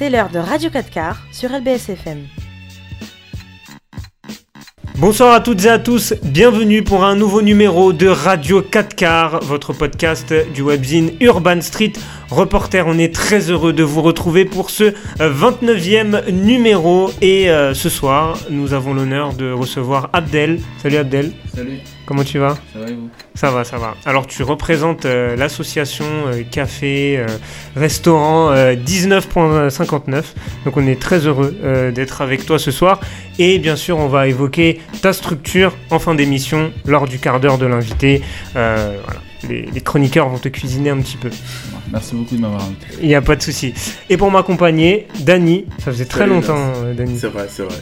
C'est l'heure de Radio 4 quarts sur LBSFM. Bonsoir à toutes et à tous, bienvenue pour un nouveau numéro de Radio 4 quarts, votre podcast du webzine Urban Street Reporter. On est très heureux de vous retrouver pour ce 29e numéro et euh, ce soir, nous avons l'honneur de recevoir Abdel. Salut Abdel. Salut. Comment tu vas Ça va et vous Ça va, ça va. Alors tu représentes euh, l'association euh, café euh, restaurant 19.59. Donc on est très heureux d'être avec toi ce soir et bien sûr on va évoquer ta structure en fin d'émission lors du quart d'heure de l'invité. voilà. Les, les, chroniqueurs vont te cuisiner un petit peu. Merci beaucoup de m'avoir invité. Il n'y a pas de souci. Et pour m'accompagner, Dany. Ça faisait très Salut, longtemps, Dany. C'est vrai, c'est vrai.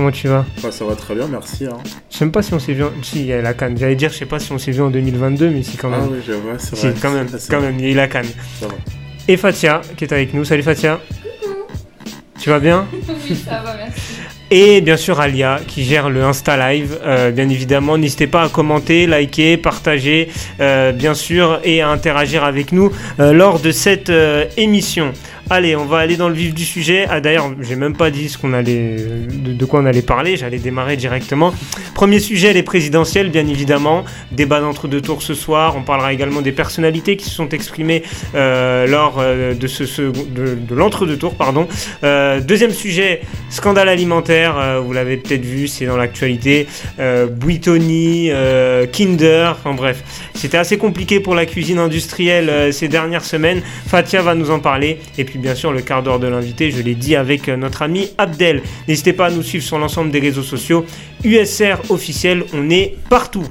Comment tu vas bah, Ça va très bien, merci. Hein. Je sais même pas si on s'est vu. En... Si, il y a la canne. J'allais dire, je sais pas si on s'est vu en 2022, mais si quand même. Ah oui, je vois, c'est si, vrai. quand même, quand il y a eu la canne. Et Fatia, qui est avec nous. Salut Fatia. Tu vas bien Oui, ça va, merci. Et bien sûr Alia qui gère le Insta Live. Euh, bien évidemment, n'hésitez pas à commenter, liker, partager, euh, bien sûr, et à interagir avec nous euh, lors de cette euh, émission. Allez, on va aller dans le vif du sujet. Ah d'ailleurs, j'ai même pas dit de, quoi on allait parler. J'allais démarrer directement. Premier sujet, les présidentielles, bien évidemment. Débat d'entre-deux tours ce soir. On parlera également des personnalités qui se sont exprimées euh, lors euh, de, ce, de, de l'entre-deux tours, pardon. Euh, deuxième sujet, scandale alimentaire. Vous l'avez peut-être vu, c'est dans l'actualité. Buitoni, Kinder, enfin bref, c'était assez compliqué pour la cuisine industrielle ces dernières semaines. Fatia va nous en parler. Et puis bien sûr le quart d'heure de l'invité, je l'ai dit avec euh, notre ami Abdel. N'hésitez pas à nous suivre sur l'ensemble des réseaux sociaux. USR officiel, on est partout.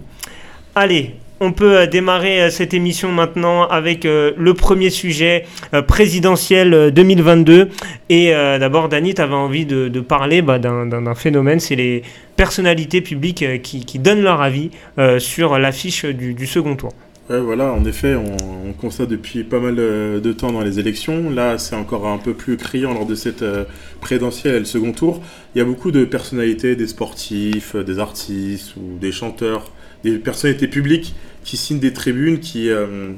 Allez, on peut euh, démarrer euh, cette émission maintenant avec le premier sujet présidentiel euh, 2022. Et d'abord, Dani, tu avais envie de, parler bah, d'un phénomène, c'est les personnalités publiques qui, donnent leur avis sur l'affiche du, second tour. Voilà, en effet, on, on, constate depuis pas mal euh, de temps dans les élections. Là, c'est encore un peu plus criant lors de cette euh, présidentielle le second tour. Il y a beaucoup de personnalités, des sportifs, euh, des artistes ou des chanteurs, des personnalités publiques qui signent des tribunes, qui, euh,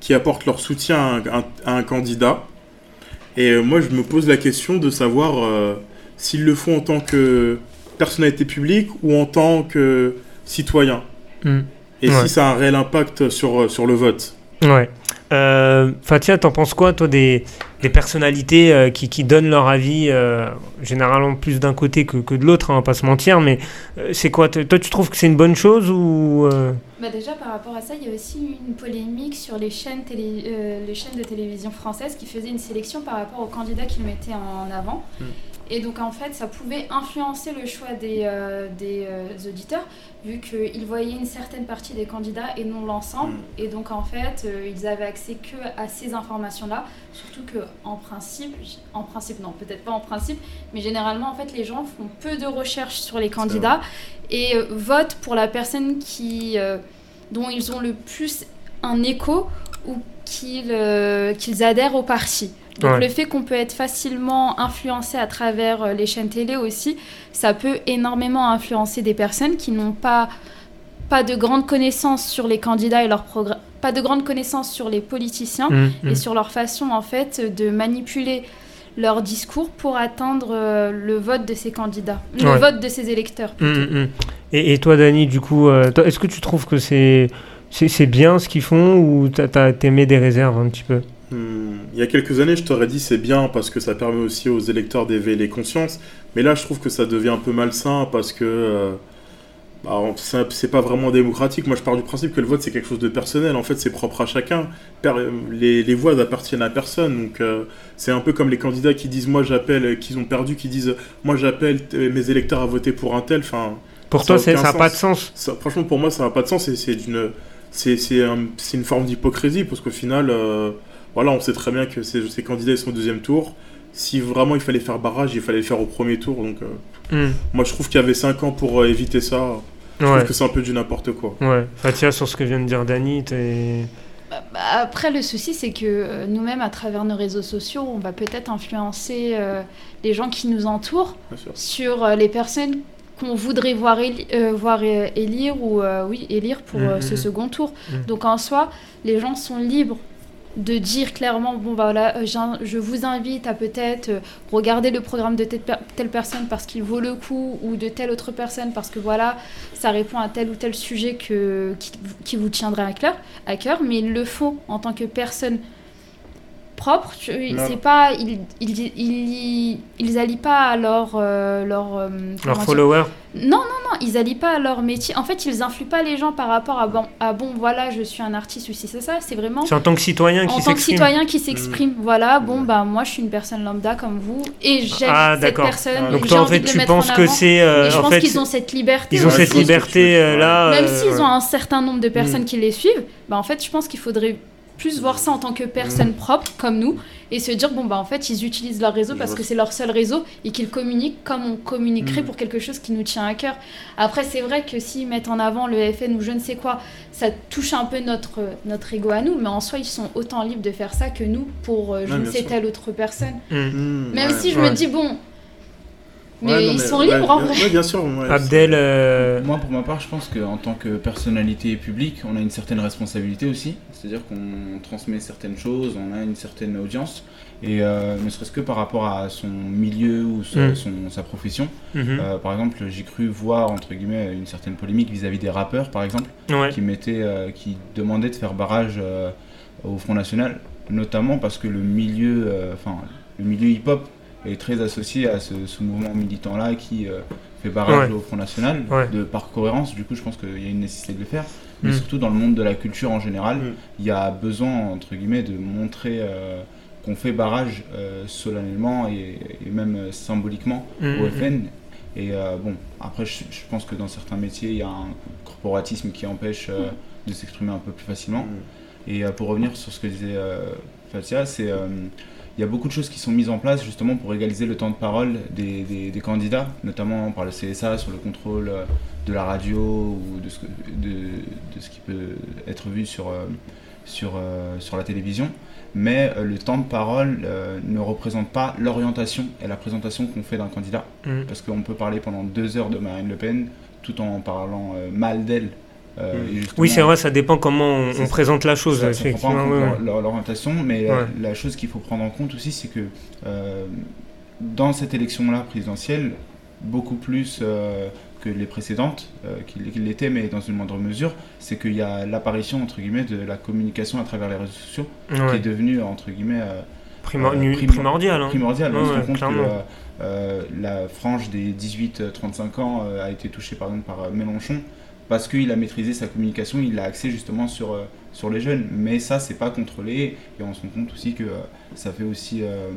qui apportent leur soutien à un, candidat. Et moi, je me pose la question de savoir s'ils le font en tant que personnalité publique ou en tant que citoyen. Mmh. Et ouais. si ça a un réel impact sur, sur le vote. Ouais. Euh, Fatia, t'en penses quoi, toi, des, des personnalités euh, qui, qui, donnent leur avis, euh, généralement plus d'un côté que, que de l'autre, hein, on va pas se mentir, mais euh, c'est quoi Toi, tu trouves que c'est une bonne chose ou euh? bah Déjà, par rapport à ça, il y a aussi une polémique sur les chaînes, télé, euh, les chaînes de télévision françaises qui faisaient une sélection par rapport aux candidats qu'ils mettaient en avant. Mm. Et donc, en fait, ça pouvait influencer le choix des, euh, des euh, auditeurs, vu qu'ils voyaient une certaine partie des candidats et non l'ensemble. Mm. Et donc, en fait, euh, ils avaient accès que à ces informations-là. Surtout qu'en principe, en principe, non, peut-être pas en principe, mais généralement, en fait, les gens font peu de recherches sur les candidats et votent pour la personne qui, dont ils ont le plus un écho ou qu'ils qu adhèrent au parti. Donc ouais. le fait qu'on peut être facilement influencé à travers euh, les chaînes télé aussi, ça peut énormément influencer des personnes qui n'ont pas, pas de grandes connaissances sur les candidats et leur programme, pas de grandes connaissances sur les politiciens Mmh, mmh, et sur leur façon en fait de manipuler leur discours pour atteindre euh, le vote de ces candidats, le ouais. vote de ces électeurs. Mmh, et, et, toi, Dani, du coup, euh, est-ce que tu trouves que c'est c'est bien ce qu'ils font ou t'aimé des réserves un petit peu? Hmm, il y a quelques années, je t'aurais dit c'est bien parce que ça permet aussi aux électeurs d'éveiller les consciences. Mais là, je trouve que ça devient un peu malsain parce que euh, bah, c'est pas vraiment démocratique. Moi, je pars du principe que le vote, c'est quelque chose de personnel. En fait, c'est propre à chacun. Les, les voix appartiennent à personne. Donc, euh, c'est un peu comme les candidats qui disent Moi, j'appelle, qu'ils ont perdu, qui disent Moi, j'appelle mes électeurs à voter pour un tel. Enfin, pour toi, ça n'a pas de sens. Ça, franchement, pour moi, ça n'a pas de sens. C'est une, c'est un, une forme d'hypocrisie parce qu'au final. Euh, voilà, on sait très bien que ces, ces, candidats sont au deuxième tour. Si vraiment il fallait faire barrage, il fallait le faire au premier tour. Donc, euh, mm. moi, je trouve qu'il y avait 5 ans pour euh, éviter ça. Je ouais. trouve que c'est un peu du n'importe quoi. Ouais, Fatia, sur ce que vient de dire Dani, bah, après, le souci, c'est que euh, nous-mêmes, à travers nos réseaux sociaux, on va peut-être influencer euh, les gens qui nous entourent sur euh, les personnes qu'on voudrait voir, éli voir élire ou oui élire pour mmh, ce mmh. second tour. Mmh. Donc en soi, les gens sont libres de dire clairement bon bah voilà euh, je vous invite à peut-être euh, regarder le programme de telle, personne parce qu'il vaut le coup ou de telle autre personne parce que voilà ça répond à tel ou tel sujet que, qui, vous tiendrait à cœur, à cœur. Mais il le faut en tant que personne propre c'est pas ils, ils, ils, ils, allient pas à leur euh, leur, leur follower non, non, non, ils allient pas à leur métier. En fait, ils influent pas les gens par rapport à bon, à bon voilà, je suis un artiste ou si c'est ça. C'est vraiment. C'est en tant que citoyen qui s'exprime. En tant que citoyen qui s'exprime. Mmh. Voilà, bon, bah, moi, je suis une personne lambda comme vous et j'aime ah, cette personne. Donc, toi, en fait, tu penses que c'est. Euh, je pense qu'ils ont cette liberté. Ils ont cette liberté euh, là. Même euh, s'ils ont un certain nombre de personnes mmh. qui les suivent, bah, en fait, je pense qu'il faudrait plus voir ça en tant que personne mmh. propre comme nous et se dire bon bah en fait ils utilisent leur réseau parce que c'est leur seul réseau et qu'ils communiquent comme on communiquerait mm. pour quelque chose qui nous tient à cœur. Après c'est vrai que s'ils mettent en avant le FN ou je ne sais quoi, ça touche un peu notre notre ego à nous, mais en soi ils sont autant libres de faire ça que nous pour euh, je ne sais telle autre personne. Mm. Mm, Même si je me dis bon mais ils sont libres en vrai. bien sûr. Abdel. Euh, Moi, pour ma part, je pense qu'en tant que personnalité publique, on a une certaine responsabilité aussi. C'est-à-dire qu'on transmet certaines choses, on a une certaine audience. Et euh, ne serait-ce que par rapport à son milieu ou mm. son, sa profession. Mm-hmm. Euh, par exemple, j'ai cru voir, entre guillemets, une certaine polémique vis-à-vis des rappeurs, par exemple, qui, mettaient, qui demandaient de faire barrage au Front National, notamment parce que le milieu, enfin, le milieu hip-hop est très associé à ce, mouvement militant-là qui euh, fait barrage au Front National, de, par cohérence. Du coup, je pense qu'il y a une nécessité de le faire. Mais mm. surtout dans le monde de la culture en général, mm. il y a besoin, entre guillemets, de montrer euh, qu'on fait barrage euh, solennellement et, même symboliquement mm, au FN. Et bon, après, je, pense que dans certains métiers, il y a un corporatisme qui empêche de s'exprimer un peu plus facilement. Et pour revenir sur ce que disait Fatia, c'est il y a beaucoup de choses qui sont mises en place justement pour égaliser le temps de parole des, des, candidats, notamment par le CSA sur le contrôle euh, de la radio ou de ce, de, de ce qui peut être vu sur, euh, sur, euh, sur la télévision. Mais le temps de parole ne représente pas l'orientation et la présentation qu'on fait d'un candidat. Mmh. Parce qu'on peut parler pendant deux heures de Marine Le Pen tout en parlant mal d'elle euh, oui, c'est vrai, ça dépend comment on, présente la chose. l'orientation, mais la, chose qu'il faut prendre en compte aussi, c'est que euh, dans cette élection-là présidentielle, beaucoup plus euh, que les précédentes, qu'il l'était, mais dans une moindre mesure, c'est qu'il y a l'apparition, entre guillemets, de la communication à travers les réseaux sociaux, qui est devenue, entre guillemets, primordial. Hein. Primordial, on se rend compte que la frange des 18-35 ans a été touchée, par exemple, par Mélenchon, parce qu'il a maîtrisé sa communication, il a axé justement sur, euh, sur les jeunes. Mais ça, c'est pas contrôlé et on se rend compte aussi que euh, ça fait aussi euh,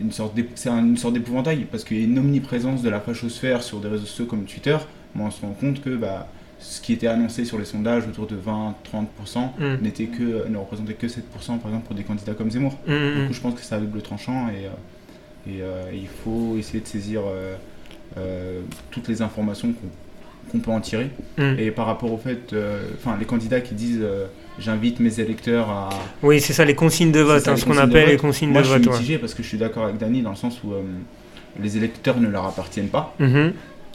une sorte d'épouvantail parce qu'il y a une omniprésence de la fachosphère sur des réseaux sociaux comme Twitter. Mais on se rend compte que bah, ce qui était annoncé sur les sondages autour de 20-30% mm. n'était que ne représentait que 7% par exemple pour des candidats comme Zemmour. Mm, mm, du coup, je pense que c'est un double tranchant et, et il faut essayer de saisir toutes les informations qu'on qu'on peut en tirer. Mm. Et par rapport au fait, euh, enfin, les candidats qui disent euh, j'invite mes électeurs à. Oui, c'est ça, les consignes de vote, hein, ce qu'on appelle les consignes de vote. Moi, je suis mitigé parce que je suis d'accord avec Dany dans le sens où euh, les électeurs ne leur appartiennent pas. Mm-hmm.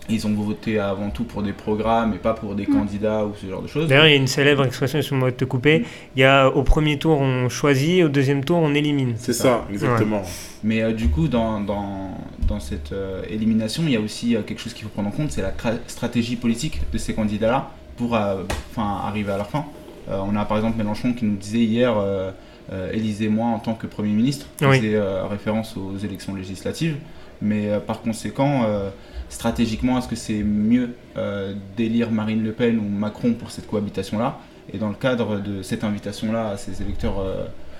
Ils ont voté avant tout pour des programmes et pas pour des mm. candidats ou ce genre de choses. D'ailleurs, il y a une célèbre expression, sur moi de te couper. Il y a au premier tour on choisit, au deuxième tour on élimine. C'est ça. exactement. Mais euh, du coup, dans, dans, dans cette euh, élimination, il y a aussi euh, quelque chose qu'il faut prendre en compte, c'est la stratégie politique de ces candidats-là pour enfin arriver à leur fin. on a par exemple Mélenchon qui nous disait hier, élisez-moi en tant que Premier ministre, faisait référence aux élections législatives. Mais par conséquent, stratégiquement, est-ce que c'est mieux d'élire Marine Le Pen ou Macron pour cette cohabitation-là? Et dans le cadre de cette invitation-là à ces électeurs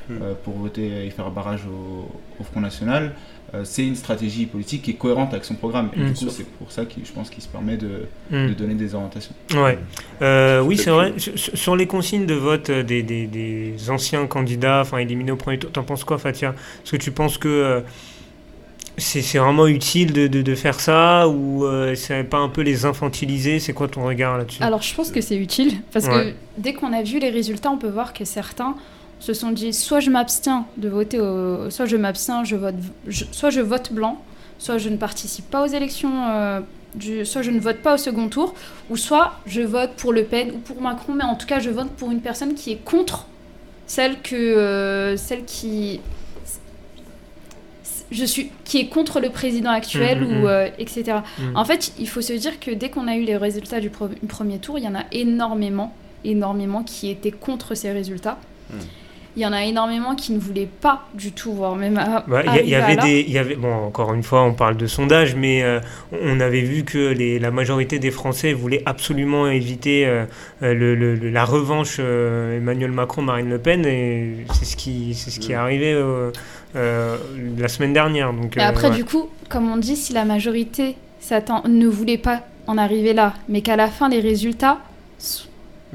Hmm. Euh, pour voter et faire barrage au, Front National, euh, c'est une stratégie politique qui est cohérente avec son programme. Et du coup, c'est pour ça que je pense qu'il se permet de, hmm. de, donner des orientations. Ouais. Euh, oui, c'est vrai. Sur, les consignes de vote des, des, des anciens candidats, enfin éliminés au premier tour, t'en penses quoi, Fatia? Est-ce que tu penses que c'est vraiment utile de, de, de, faire ça ou c'est pas un peu les infantiliser? C'est quoi ton regard là-dessus? Alors je pense que c'est utile parce que dès qu'on a vu les résultats, on peut voir que certains se sont dit soit je m'abstiens de voter, soit je m'abstiens, je vote, soit je vote blanc, soit je ne participe pas aux élections, euh, soit je ne vote pas au second tour, ou soit je vote pour Le Pen ou pour Macron, mais en tout cas je vote pour une personne qui est contre celle que euh, celle qui je suis qui est contre le président actuel Mhm, ou mhm. euh, etc. En fait, il faut se dire que dès qu'on a eu les résultats du pro- premier tour, il y en a énormément, énormément qui étaient contre ces résultats. Il y en a énormément qui ne voulaient pas du tout voir même. à- Bah, Il y il y, avait des, il y avait, bon, encore une fois, on parle de sondage, mais euh, on avait vu que les, la majorité des Français voulaient absolument éviter euh, le, la revanche euh, Emmanuel Macron-Marine Le Pen, et c'est ce qui, c'est ce qui est arrivé euh, euh, la semaine dernière. Donc, Mais euh, après, ouais. du coup, comme on dit, si la majorité ne voulait pas en arriver là, mais qu'à la fin, les résultats. s-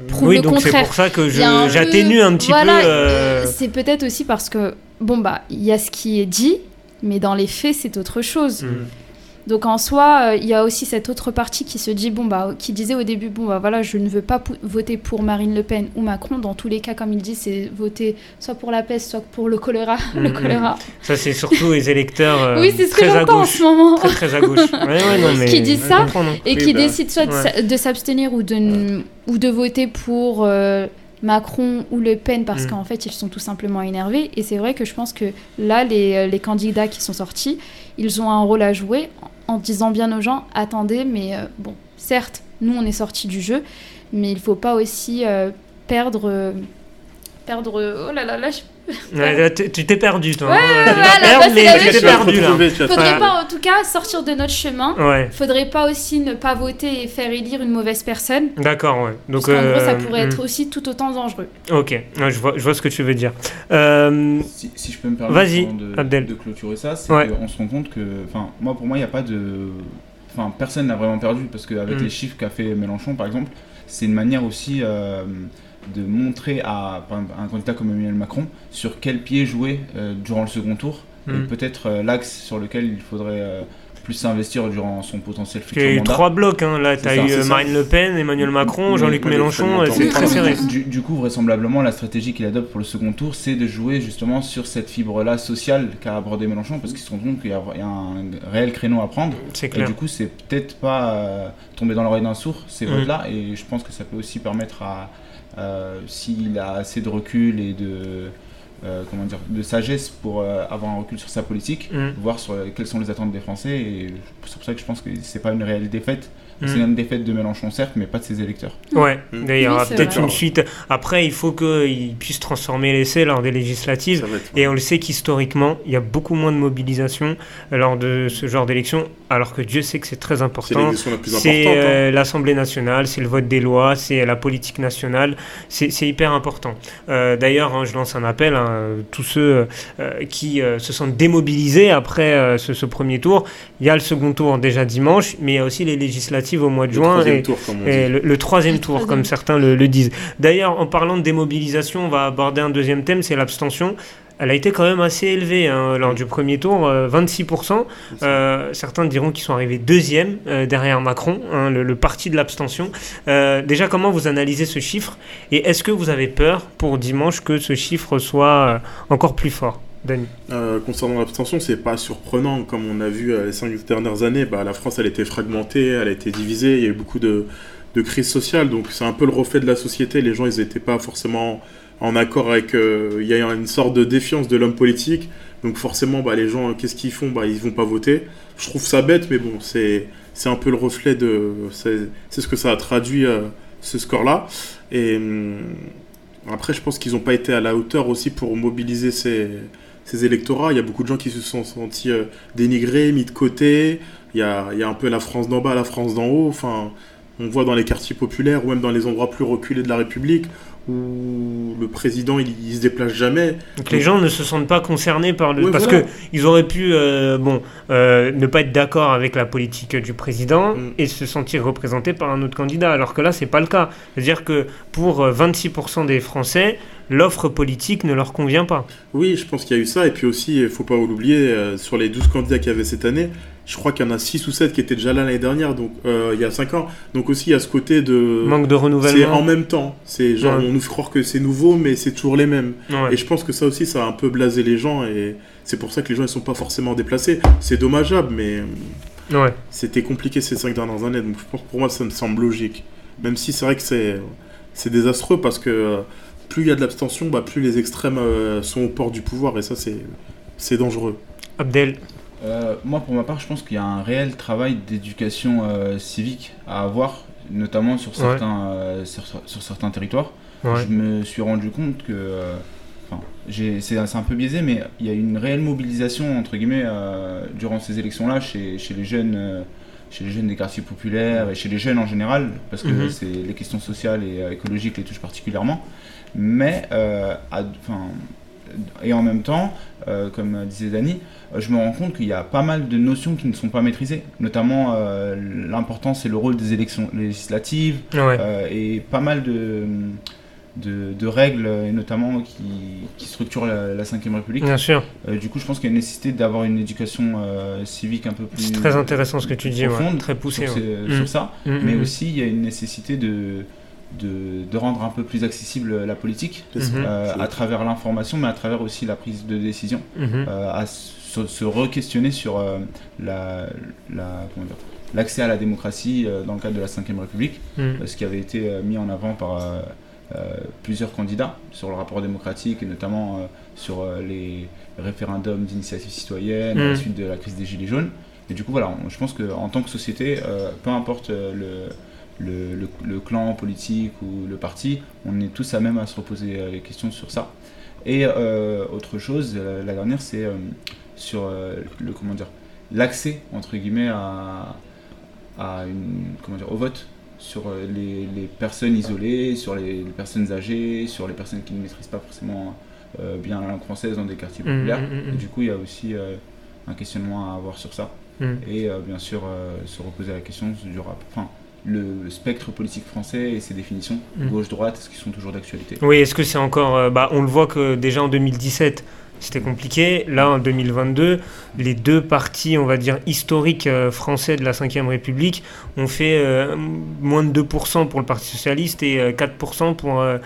prouve oui, le donc c'est contraire. pour ça que un j'atténue un petit voilà, peu. euh, euh, C'est peut-être aussi parce que, bon, bah, il y a ce qui est dit, mais dans les faits, c'est autre chose. Mm. Donc en soi, euh, il y a aussi cette autre partie qui se dit, bon, bah, qui disait au début, bon, bah voilà, je ne veux pas voter pour Marine Le Pen ou Macron. Dans tous les cas, comme il dit, c'est voter soit pour la peste, soit pour le choléra. le Mhm. choléra. Ça, c'est surtout les électeurs euh, oui, c'est ce que très à j'entends en gauche. ce moment. Très, très à gauche. Ouais, ouais, non, mais Qui je ça non. et Oui, qui bah, décide soit de ouais. sa- de s'abstenir ou de, n- ou de voter pour euh, Macron ou Le Pen parce Mm. qu'en fait ils sont tout simplement énervés. Et c'est vrai que je pense que là, les, les candidats qui sont sortis, ils ont un rôle à jouer en, disant bien aux gens attendez, mais euh, bon, certes, nous on est sortis du jeu, mais il faut pas aussi euh, perdre. euh, perdre. Oh là là là, je Ouais, tu t'es perdu, toi. Ouais, hein. ouais, voilà, bah, c'est mais la tu même t'es perdu, là. Faudrait pas en tout cas sortir de notre chemin. Ouais, Faudrait pas aussi ne pas voter et faire élire une mauvaise personne. d'accord, ouais. Donc, Parce qu'en gros, ça euh, pourrait hmm. être aussi tout autant dangereux. Ok, ouais, je, vois, je vois ce que tu veux dire. Euh, Si, si je peux me permettre de, Abdel. de clôturer ça, c'est Ouais. qu'on se rend compte que, enfin, moi pour moi, il n'y a pas de, enfin, personne n'a vraiment perdu parce qu'avec Mm. les chiffres qu'a fait Mélenchon, par exemple, c'est une manière aussi euh, de montrer à, un candidat comme Emmanuel Macron sur quel pied jouer euh, durant le second tour et Mm. peut-être euh, l'axe sur lequel il faudrait euh, plus s'investir durant son potentiel Il y a futur eu trois blocs, hein. là tu as ça, eu. Marine Le Pen, Emmanuel Macron, Mais- Jean-Luc Mélenchon, le c'est très serré. Du, du coup, vraisemblablement, la stratégie qu'il adopte pour le second tour, c'est de jouer justement sur cette fibre-là sociale qu'a abordé Mélenchon, parce qu'il se rend compte qu'il y, a il y a un réel créneau à prendre. C'est Et clair. du coup, c'est peut-être pas euh, tomber dans l'oreille d'un sourd, ces Mm. votes-là. Et je pense que ça peut aussi permettre à, s'il a assez de recul et de, euh, comment dire, de sagesse pour euh, avoir un recul sur sa politique, Mm. voir sur euh, quelles sont les attentes des Français. Et c'est pour ça que je pense que c'est pas une réelle défaite. C'est une défaite de Mélenchon, certes, mais pas de ses électeurs. Ouais, Mm. il y aura Oui, peut-être une suite. Après, il faut qu'ils puissent transformer l'essai lors des législatives. Et on le sait qu'historiquement, il y a beaucoup moins de mobilisation lors de ce genre d'élection, alors que Dieu sait que c'est très important. C'est hein. euh, l'Assemblée nationale, c'est le vote des lois, c'est la politique nationale, c'est hyper important. Euh, D'ailleurs, hein, je lance un appel à tous ceux euh, qui euh, se sentent démobilisés après euh, ce, ce premier tour. Il y a le second tour déjà dimanche, mais il y a aussi les législatives au mois de Le juin. troisième et- tour, comme on et dit. le, le troisième tour, troisième. comme certains le, le disent. D'ailleurs, en parlant de démobilisation, on va aborder un deuxième thème, c'est l'abstention. Elle a été quand même assez élevée hein, lors du premier tour, euh, 26%. Euh, certains diront qu'ils sont arrivés deuxième euh, derrière Macron, hein, le, le parti de l'abstention. Euh, déjà, comment vous analysez ce chiffre? Et est-ce que vous avez peur pour dimanche que ce chiffre soit euh, encore plus fort? Euh, concernant l'abstention, c'est pas surprenant. Comme on a vu euh, les cinq dernières années, bah, la France elle été fragmentée, elle été divisée, il y a eu beaucoup de, de crises sociales. Donc c'est un peu le reflet de la société. Les gens ils n'étaient pas forcément en accord avec. euh, Il y a une sorte de défiance de l'homme politique. Donc forcément, bah, les gens, qu'est-ce qu'ils font? Bah, Ils vont pas voter. Je trouve ça bête, mais bon, c'est un peu le reflet de. C'est ce que ça a traduit euh, ce score-là. Et hum, après, je pense qu'ils n'ont pas été à la hauteur aussi pour mobiliser ces, ces électorats. Il y a beaucoup de gens qui se sont sentis euh, dénigrés, mis de côté. Il y a, il y a un peu la France d'en bas, la France d'en haut. Enfin, on voit dans les quartiers populaires ou même dans les endroits plus reculés de la République où le président il, il se déplace jamais. Donc les gens ne se sentent pas concernés par le... Ouais, parce voilà. que ils auraient pu euh, bon, euh, ne pas être d'accord avec la politique du président Mm. et se sentir représentés par un autre candidat, alors que là, c'est pas le cas. C'est-à-dire que pour euh, 26% des Français, l'offre politique ne leur convient pas. Oui, je pense qu'il y a eu ça. Et puis aussi, il faut pas l'oublier, euh, sur les 12 candidats qu'il y avait cette année, je crois qu'il y en a 6 ou 7 qui étaient déjà là l'année dernière, donc euh, il y a 5 ans. Donc aussi, il y a ce côté de... Manque de C'est renouvellement. en même temps. C'est genre, Ouais. on nous fait croire que c'est nouveau, mais c'est toujours les mêmes. Ouais. Et je pense que ça aussi, ça a un peu blasé les gens. Et c'est pour ça que les gens ne sont pas forcément déplacés. C'est dommageable, mais Ouais. c'était compliqué ces 5 dernières années. Donc je pense que pour moi, ça me semble logique. Même si c'est vrai que c'est, c'est désastreux parce que euh, plus il y a de l'abstention, bah, plus les extrêmes euh, sont au port du pouvoir, et ça, c'est, c'est dangereux. Abdel Euh, moi, pour ma part, je pense qu'il y a un réel travail d'éducation euh, civique à avoir, notamment sur certains, euh, sur, sur certains territoires. Ouais. Je me suis rendu compte que, euh, enfin, j'ai- c'est c'est un peu biaisé, mais il y a une réelle mobilisation entre guillemets euh, durant ces élections-là chez, chez les jeunes, euh, chez les jeunes des quartiers populaires et chez les jeunes en général, parce que Mhm. c'est les questions sociales et euh, écologiques les touchent particulièrement. Mais, euh, à- et en même temps, euh, comme disait Dani, je me rends compte qu'il y a pas mal de notions qui ne sont pas maîtrisées, notamment l'importance et le rôle des élections législatives, Ouais. et pas mal de, de, de règles, et notamment qui, qui structurent la, la 5ème République. Bien sûr. Euh, du coup, je pense qu'il y a une nécessité d'avoir une éducation euh, civique un peu plus C'est très intéressant ce que tu dis, ouais. profonde très poussé. sur, ouais. Mm. ça, Mm, mais mm. aussi il y a une nécessité de, de, de rendre un peu plus accessible la politique euh, à travers l'information, mais à travers aussi la prise de décision, à se, se re-questionner sur euh, la, la- comment dire, l'accès à la démocratie euh, dans le cadre de la 5ème République Mm. euh, ce qui avait été euh, mis en avant par plusieurs candidats sur le rapport démocratique et notamment euh, sur euh, les référendums d'initiative citoyenne à Mm. la suite de la crise des Gilets jaunes. Et du coup, voilà, on- je pense qu'en tant que société, euh, peu importe euh, le, le, le- le clan politique ou le parti, on est tous à même à se reposer euh, les questions sur ça. Et euh, autre chose, euh, la dernière, c'est euh, sur euh, le comment dire l'accès entre guillemets à, à une comment dire au vote sur euh, les, les personnes isolées, sur les, les personnes âgées, sur les personnes qui ne maîtrisent pas forcément euh, bien la langue française dans des quartiers Mm, populaires. mm, mm, mm. Et du coup, il y a aussi euh, un questionnement à avoir sur ça. Et euh, bien sûr, se reposer la question du rap. Enfin, le spectre politique français et ses définitions, gauche-droite, est-ce qu'ils sont toujours d'actualité? Oui, est-ce que c'est encore. bah, on le voit que déjà en 2017, c'était compliqué. Là, en 2022, les deux partis, on va dire, historiques euh, français de la 5ème République ont fait euh, moins de 2% pour le Parti Socialiste et euh, 4% pour, euh,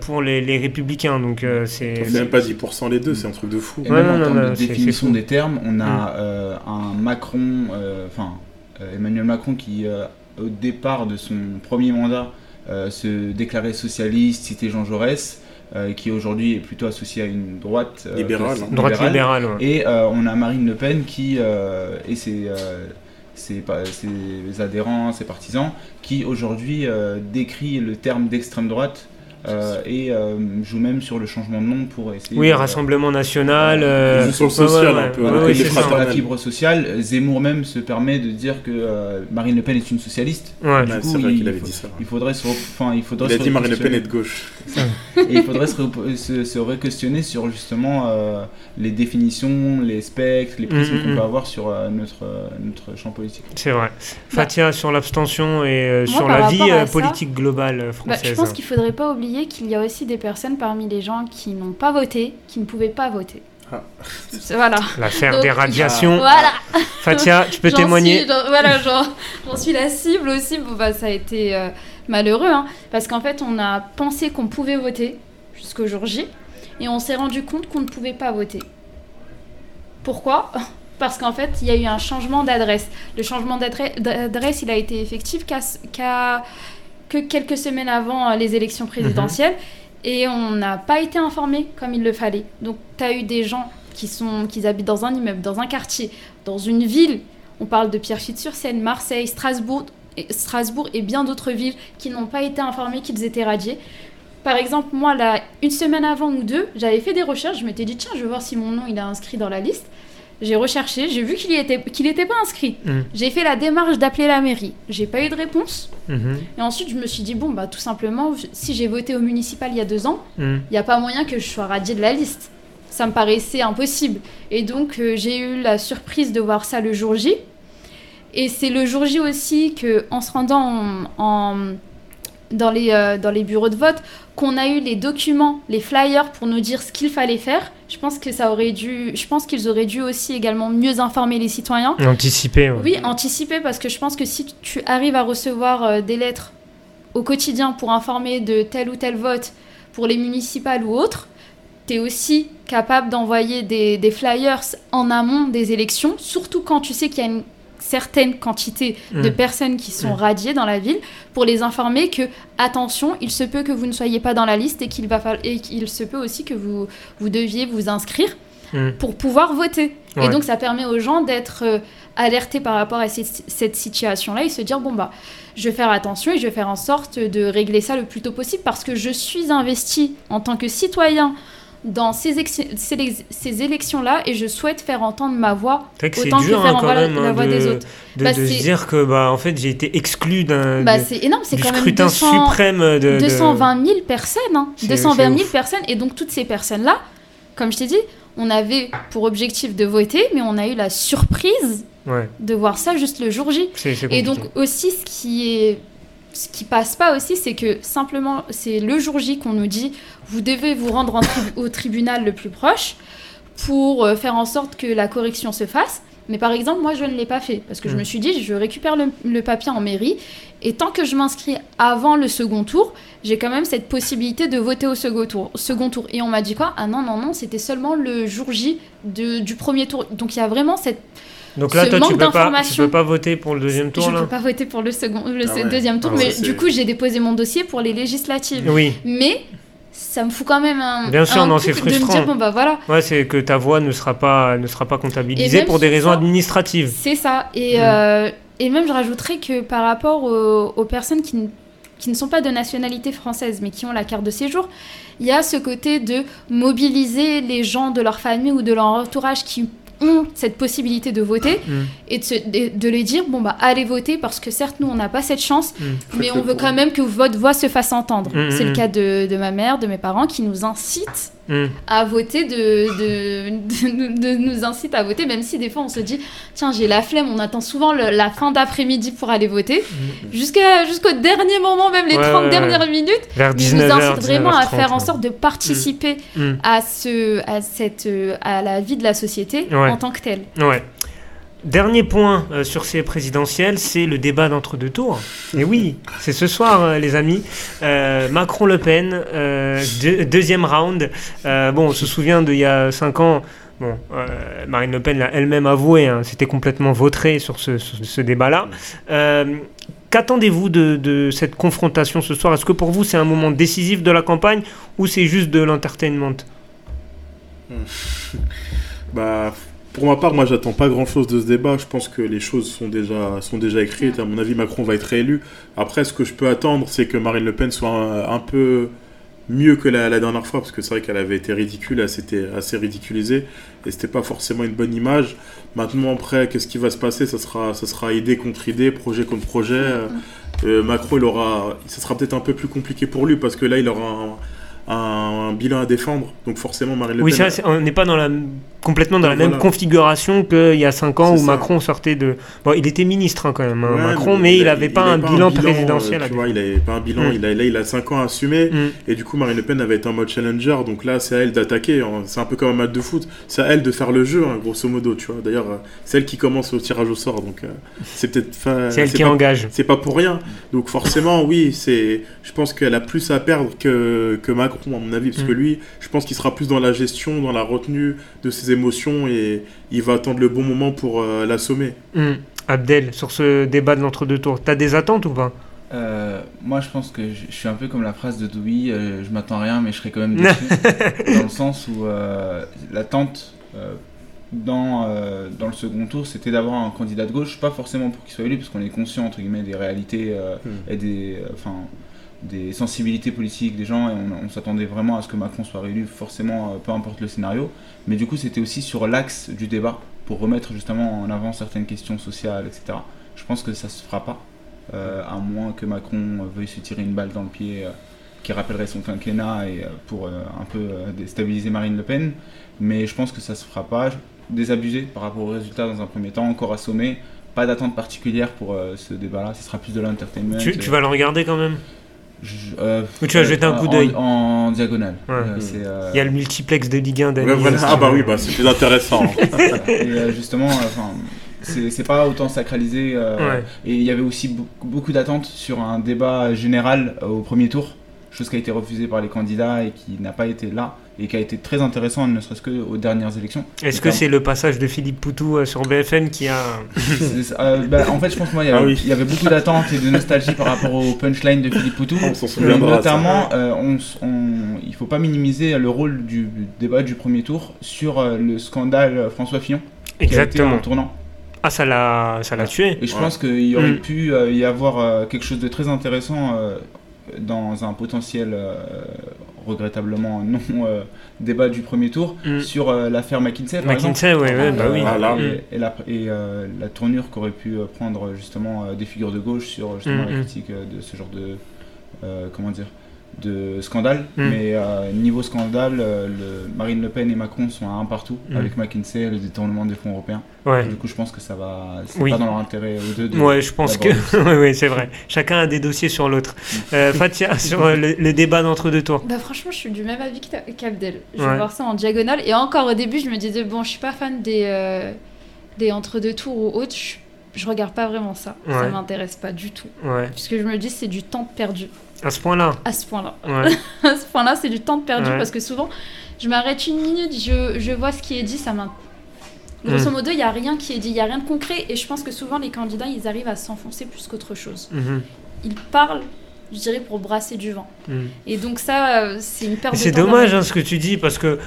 pour les, les Républicains. Donc, euh, c'est. Même pas 10% les deux, c'est un truc de fou. Et Ouais, même non, en non, termes non, de c'est- définition des termes, on a Mm. euh, un Macron, enfin euh, Emmanuel Macron qui, euh, au départ de son premier mandat, euh, se déclarait socialiste, citait Jean Jaurès, euh, qui aujourd'hui est plutôt associé à une droite euh, Libérale, hein. Droite libérale, ouais. Et euh, on a Marine Le Pen qui, euh, et ses, euh, ses, adhérents, ses partisans, qui aujourd'hui euh, décrit le terme d'extrême droite euh, et euh, joue même sur le changement de nom pour essayer Oui, de- Rassemblement National. euh, sur le ouais, social ouais, un peu, ouais, ouais, ça. sur la fibre sociale, Zemmour même se permet de dire que euh, Marine Le Pen est une socialiste. Ouais. Du Ouais, coup, il avait faut- dit ça. Il faudrait se, enfin, il faudrait Il a se dit Marine Le Pen est de gauche. Et il faudrait se, se, se re-questionner sur justement euh, les définitions, les spectres, les prismes Mm, mm, qu'on peut avoir sur euh, notre, euh, notre champ politique. C'est vrai. Fatia, sur l'abstention et euh, Moi, sur la vie politique globale Bah, française. je pense qu'il faudrait pas oublier qu'il y a aussi des personnes parmi les gens qui n'ont pas voté, qui ne pouvaient pas voter. Ah. C'est- Voilà. L'affaire Donc, des radiations. Voilà. Fatia, tu peux J'en témoigner suis- j'en- voilà, j'en j'en suis la cible aussi. Bon, bah, ça a été euh, malheureux, hein, parce qu'en fait, on a pensé qu'on pouvait voter jusqu'au jour J, et on s'est rendu compte qu'on ne pouvait pas voter. Pourquoi? Parce qu'en fait, il y a eu un changement d'adresse. Le changement d'adre- d'adresse, il a été effectif qu'à qu'à- que quelques semaines avant euh, les élections présidentielles, et on n'a pas été informé comme il le fallait. Donc, tu as eu des gens qui, sont, qui habitent dans un immeuble, dans un quartier, dans une ville. On parle de Pierrefitte-sur-Seine, Marseille, Strasbourg et, Strasbourg et bien d'autres villes qui n'ont pas été informées qu'ils étaient radiés. Par exemple, moi, là, une semaine avant ou deux, j'avais fait des recherches. Je m'étais dit, tiens, je vais voir si mon nom il est inscrit dans la liste. J'ai recherché, j'ai vu qu'il n'était était pas inscrit. Mm. J'ai fait la démarche d'appeler la mairie. J'ai pas eu de réponse. Mhm, Et ensuite, je me suis dit, bon, bah, tout simplement, si j'ai voté au municipal il y a deux ans, mhm. il n'y a pas moyen que je sois radiée de la liste. Ça me paraissait impossible. Et donc, euh, j'ai eu la surprise de voir ça le jour J. Et c'est le jour J aussi que, en se rendant en- en- dans, les, euh, dans les bureaux de vote, qu'on a eu les documents, les flyers pour nous dire ce qu'il fallait faire. Je pense que ça aurait dû, je pense qu'ils auraient dû aussi également mieux informer les citoyens. Anticipé. ouais. Oui, anticiper parce que je pense que si tu arrives à recevoir euh, des lettres au quotidien pour informer de tel ou tel vote pour les municipales ou autres, tu es aussi capable d'envoyer des, des flyers en amont des élections, surtout quand tu sais qu'il y a une certaines quantités de Mm. personnes qui sont Mm. radiées dans la ville pour les informer que attention, il se peut que vous ne soyez pas dans la liste et qu'il va et qu'il se peut aussi que vous vous deviez vous inscrire Mm. pour pouvoir voter. Ouais. Et donc ça permet aux gens d'être euh, alertés par rapport à cette, cette situation-là et se dire bon bah je vais faire attention et je vais faire en sorte de régler ça le plus tôt possible parce que je suis investi en tant que citoyen dans ces, ces, ces élections-là et je souhaite faire entendre ma voix que autant que faire hein, en quand voix- même la hein, voix de, des autres. de- Bah, de se c'est- dire que bah en fait j'ai été exclu d'un Bah, scrutin 200, suprême de, de- 220 000 personnes. Hein. C'est- 220 c'est 000 ouf. personnes. Et donc, toutes ces personnes-là, comme je t'ai dit, on avait pour objectif de voter, mais on a eu la surprise Ouais, de voir ça juste le jour J. Et donc, aussi, ce qui est. Ce qui passe pas aussi, c'est que simplement, c'est le jour J qu'on nous dit vous devez vous rendre en tri- au tribunal le plus proche pour euh, faire en sorte que la correction se fasse. Mais par exemple, moi, je ne l'ai pas fait parce que je Mm. me suis dit je récupère le, le papier en mairie et tant que je m'inscris avant le second tour, j'ai quand même cette possibilité de voter au second tour. Second tour. Et on m'a dit quoi? Ah non, non, non, c'était seulement le jour J de- du premier tour. Donc il y a vraiment cette Donc là ce toi tu manque peux pas tu peux pas voter pour le deuxième tour je ne là. peux pas voter pour le, second, le Ah ouais. deuxième tour, Ah ouais, mais du coup, j'ai déposé mon dossier pour les législatives. Oui, Mais ça me fout quand même un, Bien sûr, un non, c'est de me frustrant. dire, bon bah voilà, ouais, c'est que ta voix ne sera pas ne sera pas comptabilisée pour des raisons ça- administratives. c'est ça. Et, Mm. euh, et même, je rajouterais que par rapport aux, aux personnes qui, ne- qui ne sont pas de nationalité française, mais qui ont la carte de séjour, il y a ce côté de mobiliser les gens de leur famille ou de leur entourage qui ont cette possibilité de voter Mm. et de, se- de, de les dire bon bah allez voter parce que certes nous on n'a pas cette chance Mm. mais on veut quand même que votre voix se fasse entendre. Mm, C'est mm, le mm. cas de, de ma mère, de mes parents qui nous incitent Mm. à voter, de, de, de- de nous incite à voter, même si des fois on se dit tiens j'ai la flemme, on attend souvent le- la fin d'après-midi pour aller voter, jusqu'à jusqu'au dernier moment, même les Mm. Ouais, 30 ouais, dernières minutes, Vers nous 19h, incitent vraiment à 19h30, faire en sorte de participer Mm. à, ce, à, cette, euh, à la vie de la société Ouais. en tant que telle. Ouais. Dernier point euh, sur ces présidentielles, c'est le débat d'entre-deux tours. Et oui, c'est ce soir, euh, les amis. Euh, Macron-Le Pen, deux- deuxième round. Bon, on se souvient d'il y a cinq ans. Bon, Marine Le Pen l'a elle-même avoué, hein, c'était complètement vautré sur ce, débat-là. Qu'attendez-vous de, de cette confrontation ce soir? Est-ce que pour vous c'est un moment décisif de la campagne ou c'est juste de l'entertainment? Bah, pour ma part, moi, j'attends pas grand-chose de ce débat. Je pense que les choses sont déjà, sont déjà écrites. À mon avis, Macron va être réélu. Après, ce que je peux attendre, c'est que Marine Le Pen soit un, un peu mieux que la, la dernière fois, parce que c'est vrai qu'elle avait été ridicule, elle s'était assez ridiculisée, et c'était pas forcément une bonne image. Maintenant, après, qu'est-ce qui va se passer? Ça sera, ça sera idée contre idée, projet contre projet. Euh, euh, Macron, il aura, ça sera peut-être un peu plus compliqué pour lui, parce que là, il aura un, un bilan à défendre. Donc forcément, Marine Le Oui, Pen... ça, c'est- on n'est pas dans la, complètement dans la Voilà. même configuration qu'il y a 5 ans où ça. Macron sortait de. Bon, il était ministre hein, quand même, hein, Ouais, Macron, mais il n'avait pas un bilan euh, présidentiel. à tu vois, il n'avait pas un bilan. Mm. Il a, là, il a 5 ans à assumer. Mm. Et du coup, Marine Le Pen avait été en mode challenger. Donc là, c'est à elle d'attaquer. hein. C'est un peu comme un match de foot. C'est à elle de faire le jeu, grosso modo. Tu vois. D'ailleurs, euh, c'est elle qui commence au tirage au sort. Donc euh, c'est peut-être. C'est elle qui pas- engage. C'est pas pour rien. Donc forcément, oui, c'est. Je pense qu'elle a plus à perdre que, que Macron, à mon avis, parce Mm. que lui, je pense qu'il sera plus dans la gestion, dans la retenue de ses émotions, et il va attendre le bon moment pour euh, l'assommer. Hmm. Abdel, sur ce débat de l'entre-deux tours, t'as des attentes ou pas? Euh, moi, je pense que je, je suis un peu comme la phrase de Dewey, euh, je m'attends à rien, mais je serai quand même déçu. dans le sens où euh, l'attente euh, dans, euh, dans le second tour, c'était d'avoir un candidat de gauche, pas forcément pour qu'il soit élu, parce qu'on est conscient, entre guillemets, des réalités euh, Hmm. et des, euh, enfin, des sensibilités politiques des gens, et on, on s'attendait vraiment à ce que Macron soit réélu, forcément, euh, peu importe le scénario. Mais du coup, c'était aussi sur l'axe du débat, pour remettre justement en avant certaines questions sociales, etc. Je pense que ça se fera pas, euh, à moins que Macron euh, veuille se tirer une balle dans le pied euh, qui rappellerait son quinquennat et euh, pour un peu déstabiliser Marine Le Pen. Mais je pense que ça se fera pas. Désabusé par rapport aux résultats dans un premier temps, encore assommé. Pas d'attente particulière pour ce débat-là, ce sera plus de l'entertainment. tu, tu vas le regarder quand même? Euh, Ou tu vas jeter un coup d'œil En, en diagonale. Ouais. Euh, Mm. euh, Il y a le multiplex de Ligue 1 d'Annie, Ouais, voilà. si Ah bah oui, bah, c'est plus intéressant. et euh, justement, enfin, c'est c'est pas autant sacralisé. euh, Ouais. Et il y avait aussi beaucoup, d'attentes sur un débat général au premier tour. Chose qui a été refusée par les candidats et qui n'a pas été là et qui a été très intéressant, ne serait-ce que aux dernières élections. Est-ce que c'est le passage de Philippe Poutou euh, sur BFN qui a. Euh, bah, en fait, je pense que moi, il y, Ah oui. y avait beaucoup d'attentes et de nostalgie par rapport au punchline de Philippe Poutou. On Et notamment, ça. euh, on s- on- il ne faut pas minimiser le rôle du débat du premier tour sur euh, le scandale euh, François Fillon qui a été Exactement. en tournant. Ah, ça l'a, ça l'a tué. Et je Ouais. pense qu'il y aurait Mm. pu euh, y avoir euh, quelque chose de très intéressant euh, dans un potentiel, euh, regrettablement non, euh, débat du premier tour Mm. sur euh, l'affaire McKinsey. Par exemple. McKinsey, ouais, ouais, bah oui. Et, et la, et, euh, la tournure qu'aurait pu prendre justement euh, des figures de gauche sur justement Mm, la mm. critique de ce genre de euh, comment dire de scandale. Mm. Mais euh, niveau scandale, euh, le, Marine Le Pen et Macron sont à un partout Mm. avec McKinsey, le détournement des fonds européens. Ouais. Du coup, je pense que ça va, c'est Oui. pas dans leur intérêt aux deux. De, Ouais, je pense que. oui, oui, c'est vrai. Chacun a des dossiers sur l'autre. Mm. Euh, Fatia, sur euh, le, le débat d'entre-deux tours. Bah franchement, je suis du même avis qu'Abdel. Je Ouais. vais voir ça en diagonale. Et encore au début, je me disais, bon, je suis pas fan des, euh, des entre-deux tours ou autres. Je, je regarde pas vraiment ça. Ça Ouais. m'intéresse pas du tout. Ouais. Puisque je me dis, c'est du temps perdu. À ce point-là. À ce point-là. Ouais. à ce point-là, c'est du temps perdu Ouais. parce que souvent, je m'arrête une minute, je, je vois ce qui est dit, ça m'in... Grosso Mm. modo, il n'y a rien qui est dit, il n'y a rien de concret. Et je pense que souvent, les candidats, ils arrivent à s'enfoncer plus qu'autre chose. Mhm. Ils parlent, je dirais, pour brasser du vent. Mhm. Et donc ça, euh, c'est une perte de C'est dommage hein, ce que tu dis parce que euh,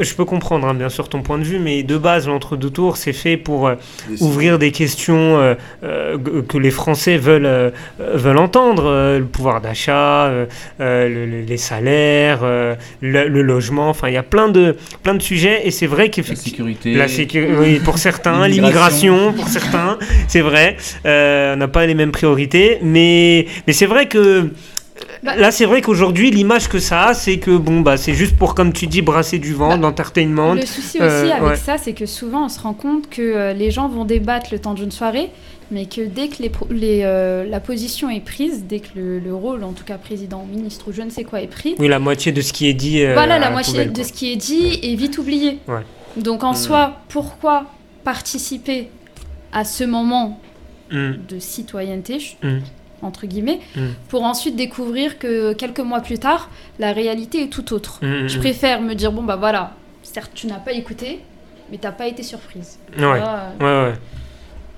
je peux comprendre hein, bien sûr ton point de vue, mais de base l'entre-deux tours c'est fait pour euh, ouvrir des questions euh, euh, que les Français veulent, veulent entendre, euh, le pouvoir d'achat, euh, euh, le- le- les salaires, euh, le, le logement, enfin il y a plein de, plein de sujets et c'est vrai La qu'effectivement... sécurité. La sécurité, oui, pour certains, L'immigration. pour certains, c'est vrai. Euh, on n'a pas les mêmes priorités, mais, mais c'est vrai que là, c'est vrai qu'aujourd'hui, l'image que ça a, c'est que bon, bah, c'est juste pour, comme tu dis, brasser du vent, Bah, de l'entertainment. Le souci aussi Euh, avec ouais. ça, c'est que souvent on se rend compte que euh, les gens vont débattre le temps d'une soirée, mais que dès que les euh, la position est prise, dès que le, le rôle, en tout cas président, ministre ou je ne sais quoi, est pris, Oui, la moitié de ce qui est dit. voilà, la moitié poubelle, de ce qui est dit est vite oublié. Ouais. Donc en Mm. soi, pourquoi participer à ce moment Mm, de citoyenneté, je- entre guillemets, Mm. pour ensuite découvrir que quelques mois plus tard, la réalité est tout autre. mm, Je mm. préfère me dire, bon bah voilà, certes tu n'as pas écouté, mais t'as pas été surprise. Ouais, Là, euh, ouais, ouais.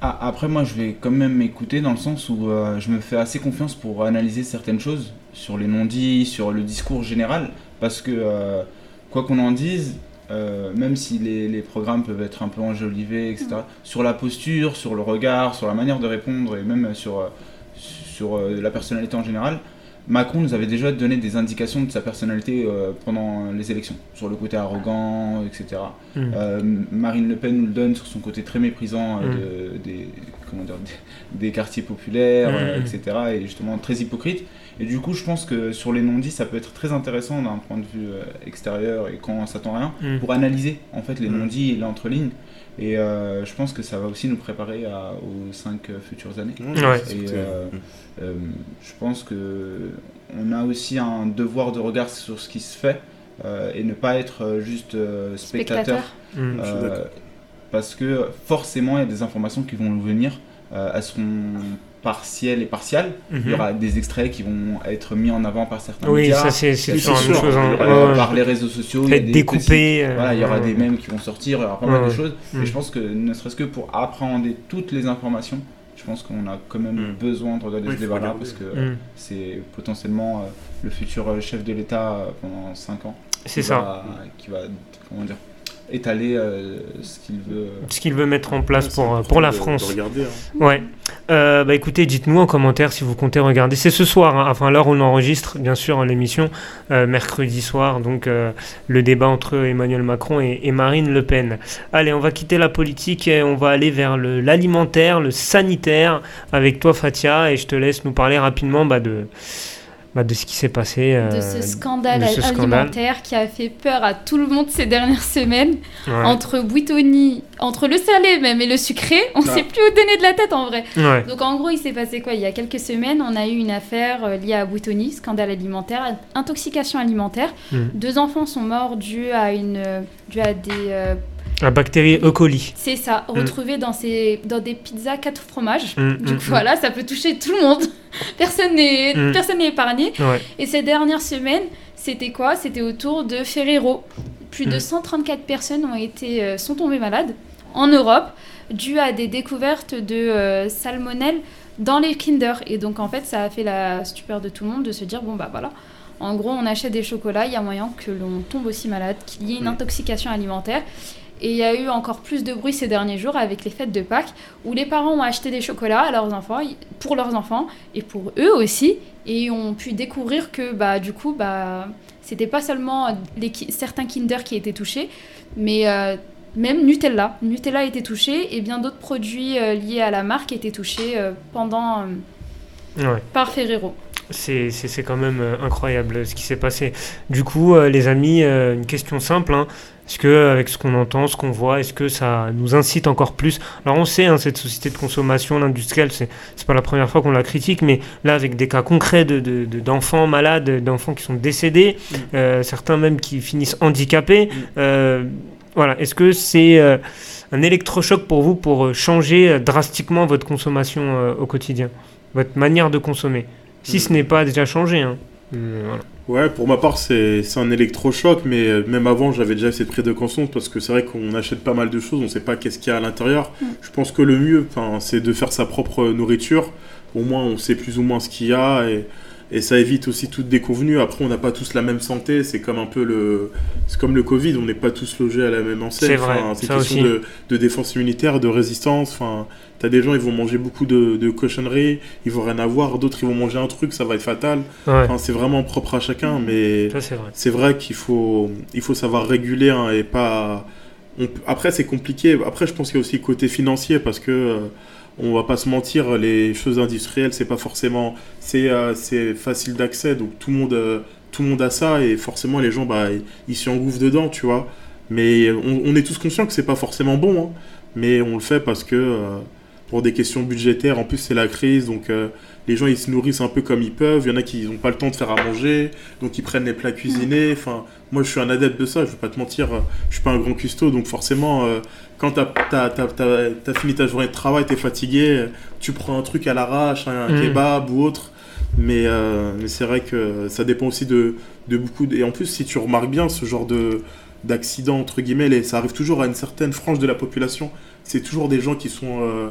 Ah, après, moi, je vais quand même m'écouter dans le sens où euh, je me fais assez confiance pour analyser certaines choses sur les non-dits, sur le discours général, parce que euh, quoi qu'on en dise, euh, même si les, les programmes peuvent être un peu enjolivés, etc., sur la posture, sur le regard, sur la manière de répondre et même sur, euh, sur euh, la personnalité en général, Macron nous avait déjà donné des indications de sa personnalité euh, pendant les élections, sur le côté arrogant, etc. Mm. Euh, Marine Le Pen nous le donne sur son côté très méprisant euh, de- des, comment dire, des, des quartiers populaires, Mm, euh, mm. etc. Et justement très hypocrite. Et du coup, je pense que sur les non-dits, ça peut être très intéressant d'un point de vue extérieur et quand on s'attend à rien, pour analyser en fait les non-dits et l'entre-ligne. Et euh, je pense que ça va aussi nous préparer à- aux cinq euh, futures années. Ouais. Et, euh, euh, je pense que on a aussi un devoir de regard sur ce qui se fait euh, et ne pas être juste euh, spectateur. Mm. Euh, d'accord. parce que forcément, il y a des informations qui vont nous venir. euh, elles seront partielles et partiales. Il y Mhm. aura des extraits qui vont être mis en avant par certains Oui, médias. ça c'est Oui, sûr. chose. hein. Ouais, ouais. par les réseaux sociaux, il y a Peut-être des découpé. petits- euh, voilà, il y aura ouais, des mèmes qui vont sortir, il y aura pas Ouais, mal de choses. Mm. Et je pense que ne serait-ce que pour appréhender toutes les informations, je pense qu'on a quand même Mm. besoin de regarder Oui, ce débat-là parce que Mm. c'est potentiellement euh, le futur euh, chef de l'État pendant 5 ans. C'est qui ça. va- qui va comment dire, étaler euh, ce qu'il veut. euh, Ce qu'il veut mettre en place pour, important pour la de- de France. regarder, hein. Ouais. Euh, bah écoutez, dites-nous en commentaire si vous comptez regarder. C'est ce soir, hein, enfin l'heure où on enregistre, bien sûr, hein, l'émission, euh, mercredi soir, donc euh, le débat entre Emmanuel Macron et, et Marine Le Pen. Allez, on va quitter la politique et on va aller vers le- l'alimentaire, le, sanitaire, avec toi Fatia, et je te laisse nous parler rapidement bah, de, bah, de ce qui s'est passé. de euh, ce scandale de ce scandale. alimentaire qui a fait peur à tout le monde ces dernières semaines. ouais. Entre Buitoni, entre le salé même et le sucré, on ne Ah. sait plus où donner de la tête en vrai. Ouais. Donc en gros, il s'est passé quoi Il y a quelques semaines, on a eu une affaire euh, liée à Buitoni, scandale alimentaire, intoxication alimentaire. Mhm. Deux enfants sont morts dû à, une, euh, dû à des, euh, La bactérie E. coli. C'est ça, retrouvée dans, ces, dans des pizzas 4 fromages. Mm, Du mm, coup, voilà, ça peut toucher tout le monde. Personne n'est Mm. personne n'est épargné. Ouais. Et ces dernières semaines, c'était quoi? C'était autour de Ferrero. Plus de Mm. 134 personnes ont été, euh, sont tombées malades en Europe dû à des découvertes de euh, salmonelle dans les Kinder. Et donc, en fait, ça a fait la stupeur de tout le monde de se dire bon, bah voilà. En gros, on achète des chocolats, il y a moyen que l'on tombe aussi malade, qu'il y ait une Mm. intoxication alimentaire. Et il y a eu encore plus de bruit ces derniers jours avec les fêtes de Pâques, où les parents ont acheté des chocolats à leurs enfants, pour leurs enfants et pour eux aussi, et ont pu découvrir que bah du coup bah c'était pas seulement les ki- certains Kinder qui étaient touchés, mais euh, même Nutella. Nutella été touché et bien d'autres produits euh, liés à la marque étaient touchés euh, pendant Ouais. par Ferrero. C'est quand même incroyable ce qui s'est passé. Du coup, les amis, une question simple. hein. Est-ce que, avec ce qu'on entend, ce qu'on voit, est-ce que ça nous incite encore plus? Alors, on sait, hein, cette société de consommation, l'industriel, c'est c'est pas la première fois qu'on la critique, mais là, avec des cas concrets de- de- de- d'enfants malades, d'enfants qui sont décédés, Mm. euh, certains même qui finissent handicapés, Mm. euh, voilà. Est-ce que c'est euh, un électrochoc pour vous pour euh, changer drastiquement votre consommation au quotidien, votre manière de consommer? Si ce Mm. n'est pas déjà changé, hein. Voilà. Ouais, pour ma part, c'est c'est un électrochoc, mais euh, même avant, j'avais déjà cette prise de conscience parce que c'est vrai qu'on achète pas mal de choses, on sait pas qu'est-ce qu'il y a à l'intérieur. Mm. Je pense que le mieux, enfin, c'est de faire sa propre nourriture. Au moins, on sait plus ou moins ce qu'il y a et, et ça évite aussi toute déconvenue. Après, on n'a pas tous la même santé, c'est comme un peu le, c'est comme le Covid, on n'est pas tous logés à la même enseigne. C'est vrai, Enfin, c'est question de, de défense immunitaire, de résistance. Enfin, t'as des gens, ils vont manger beaucoup de, de cochonneries, ils vont rien avoir. D'autres, ils vont manger un truc, ça va être fatal. Ouais, Enfin, c'est vraiment propre à chacun, mais c'est vrai. c'est vrai qu'il faut, il faut savoir réguler hein, et pas. on Après, c'est compliqué. Après, je pense qu'il y a aussi le côté financier parce que euh, on va pas se mentir, les choses industrielles, c'est pas forcément, c'est euh, facile d'accès, donc tout le monde, euh, tout le monde a ça et forcément les gens, bah, ils- s'y engouffrent dedans, tu vois. Mais on, on est tous conscients que c'est pas forcément bon, hein, mais on le fait parce que euh, pour des questions budgétaires, en plus c'est la crise, donc euh, les gens ils se nourrissent un peu comme ils peuvent. Il y en a qui n'ont pas le temps de faire à manger, donc ils prennent les plats cuisinés. Enfin, moi je suis un adepte de ça, je vais pas te mentir, je suis pas un grand cuistot, donc forcément, euh, quand t'as as, fini ta journée de travail, t'es fatigué, tu prends un truc à l'arrache, un, Mm. kebab ou autre. Mais, euh, mais c'est vrai que ça dépend aussi de, de beaucoup. de- Et en plus, si tu remarques bien ce genre de d'accident entre guillemets, ça arrive toujours à une certaine frange de la population. C'est toujours des gens qui sont euh,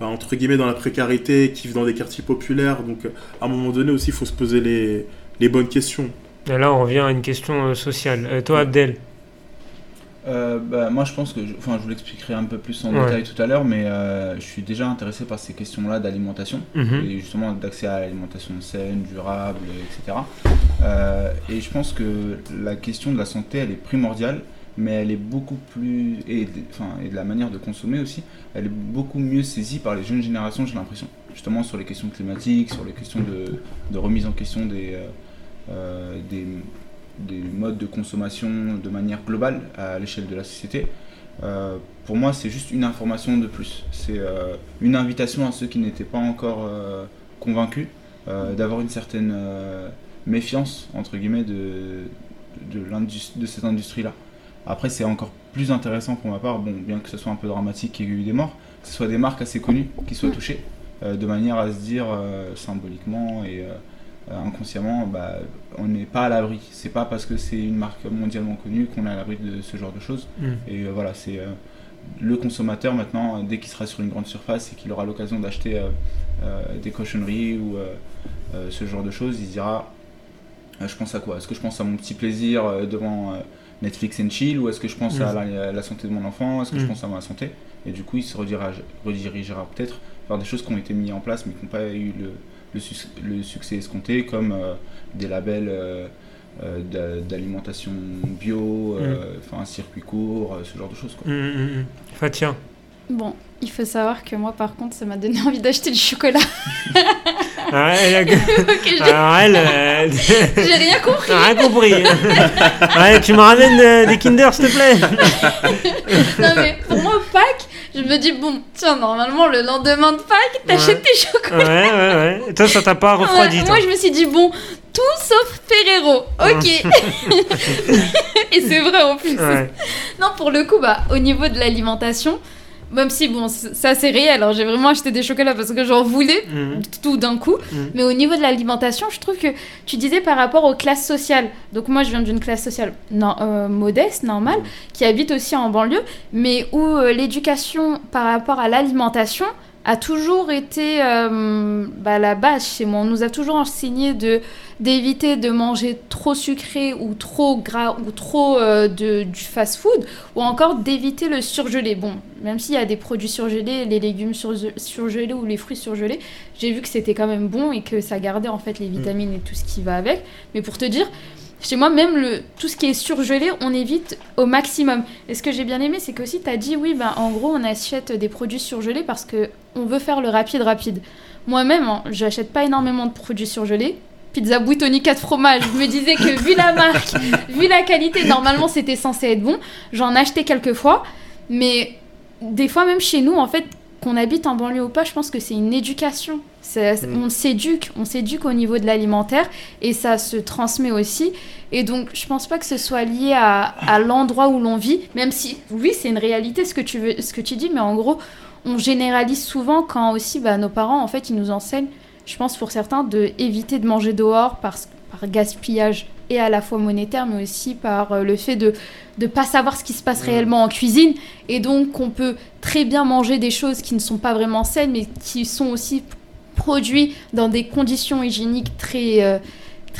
bah, entre guillemets dans la précarité, qui vivent dans des quartiers populaires. Donc, à un moment donné aussi, il faut se poser les, les bonnes questions. Et là, on revient à une question euh, sociale. Euh, toi, Abdel Euh, bah, moi, je pense que, je, enfin, je vous l'expliquerai un peu plus en Ouais. détail tout à l'heure, mais euh, je suis déjà intéressé par ces questions-là d'alimentation Mhm. et justement d'accès à l'alimentation saine, durable, etc. Euh, et je pense que la question de la santé, elle est primordiale, mais elle est beaucoup plus et, de- la manière de consommer aussi, elle est beaucoup mieux saisie par les jeunes générations, j'ai l'impression. Justement sur les questions climatiques, sur les questions de, remise en question des, euh, euh, des des modes de consommation de manière globale à l'échelle de la société. Euh, pour moi, c'est juste une information de plus. C'est une invitation à ceux qui n'étaient pas encore convaincus d'avoir une certaine méfiance, entre guillemets, de, de cette industrie-là. Après, c'est encore plus intéressant pour ma part, bon, bien que ce soit un peu dramatique qu'il y ait eu des morts, que ce soit des marques assez connues qui soient touchées, euh, de manière à se dire euh, symboliquement et euh, inconsciemment, bah, on n'est pas à l'abri. C'est pas parce que c'est une marque mondialement connue qu'on est à l'abri de ce genre de choses. Mm. Et voilà, c'est le consommateur maintenant, dès qu'il sera sur une grande surface et qu'il aura l'occasion d'acheter des cochonneries ou ce genre de choses, il se dira je pense à quoi? Est-ce que je pense à mon petit plaisir devant Netflix and chill ou est-ce que je pense à la, la santé de mon enfant Est-ce que je Mm. pense à ma santé? Et du coup, il se redirigera, redirigera peut-être vers des choses qui ont été mises en place mais qui n'ont pas eu le, le, suc- le succès escompté, comme euh, des labels euh, euh, d'a- d'alimentation bio, enfin un circuit court, ce genre de choses. Quoi. Mm, mm, mm. Fatia Bon, il faut savoir que moi, par contre, ça m'a donné envie d'acheter du chocolat. Ah, elle a- Ok, j'ai Alors, elle, euh, j'ai rien compris. rien compris. ouais, tu me ramènes euh, des Kinder, s'il te plaît. Non, mais pour moi, Pâques, je me dis, bon, tiens, normalement, le lendemain de Pâques, t'achètes tes chocolats. Ouais, ouais, ouais. Et toi, ça t'a pas refroidi, Ouais, toi moi, je me suis dit, bon, tout sauf Ferrero. Ok. Et c'est vrai en plus. Ouais. Non, pour le coup, bah, au niveau de l'alimentation, même si, bon, ça c'est réel, alors j'ai vraiment acheté des chocolats parce que j'en voulais, Mhm. tout d'un coup. Mhm. Mais au niveau de l'alimentation, je trouve que tu disais par rapport aux classes sociales. Donc moi, je viens d'une classe sociale non- euh, modeste, normale, qui habite aussi en banlieue, mais où euh, l'éducation par rapport à l'alimentation a toujours été euh, bah, la base chez moi. On nous a toujours enseigné de d'éviter de manger trop sucré ou trop gras ou trop euh, de, du fast-food ou encore d'éviter le surgelé. Bon, même s'il y a des produits surgelés, les légumes surge- surgelés ou les fruits surgelés, j'ai vu que c'était quand même bon et que ça gardait en fait les vitamines et tout ce qui va avec. Mais pour te dire, chez moi, même le, tout ce qui est surgelé, on évite au maximum. Et ce que j'ai bien aimé, c'est qu'aussi, tu as dit, oui, ben, en gros, on achète des produits surgelés parce que on veut faire le rapide, rapide. Moi-même, hein, j'achète pas énormément de produits surgelés. Pizza Buitoni 4 fromages, je me disais que vu la marque, vu la qualité, normalement c'était censé être bon. J'en achetais quelques fois, mais des fois même chez nous, en fait, qu'on habite en banlieue ou pas, je pense que c'est une éducation. Mm. On s'éduque, on s'éduque au niveau de l'alimentaire et ça se transmet aussi. Et donc, je pense pas que ce soit lié à, à l'endroit où l'on vit, même si, oui, c'est une réalité ce que tu veux, ce que tu dis, mais en gros, on généralise souvent quand aussi bah, nos parents, en fait, ils nous enseignent, je pense pour certains, de éviter de manger dehors parce, par gaspillage et à la fois monétaire, mais aussi par euh, le fait de ne pas savoir ce qui se passe réellement en cuisine. Et donc, on peut très bien manger des choses qui ne sont pas vraiment saines, mais qui sont aussi produits dans des conditions hygiéniques très...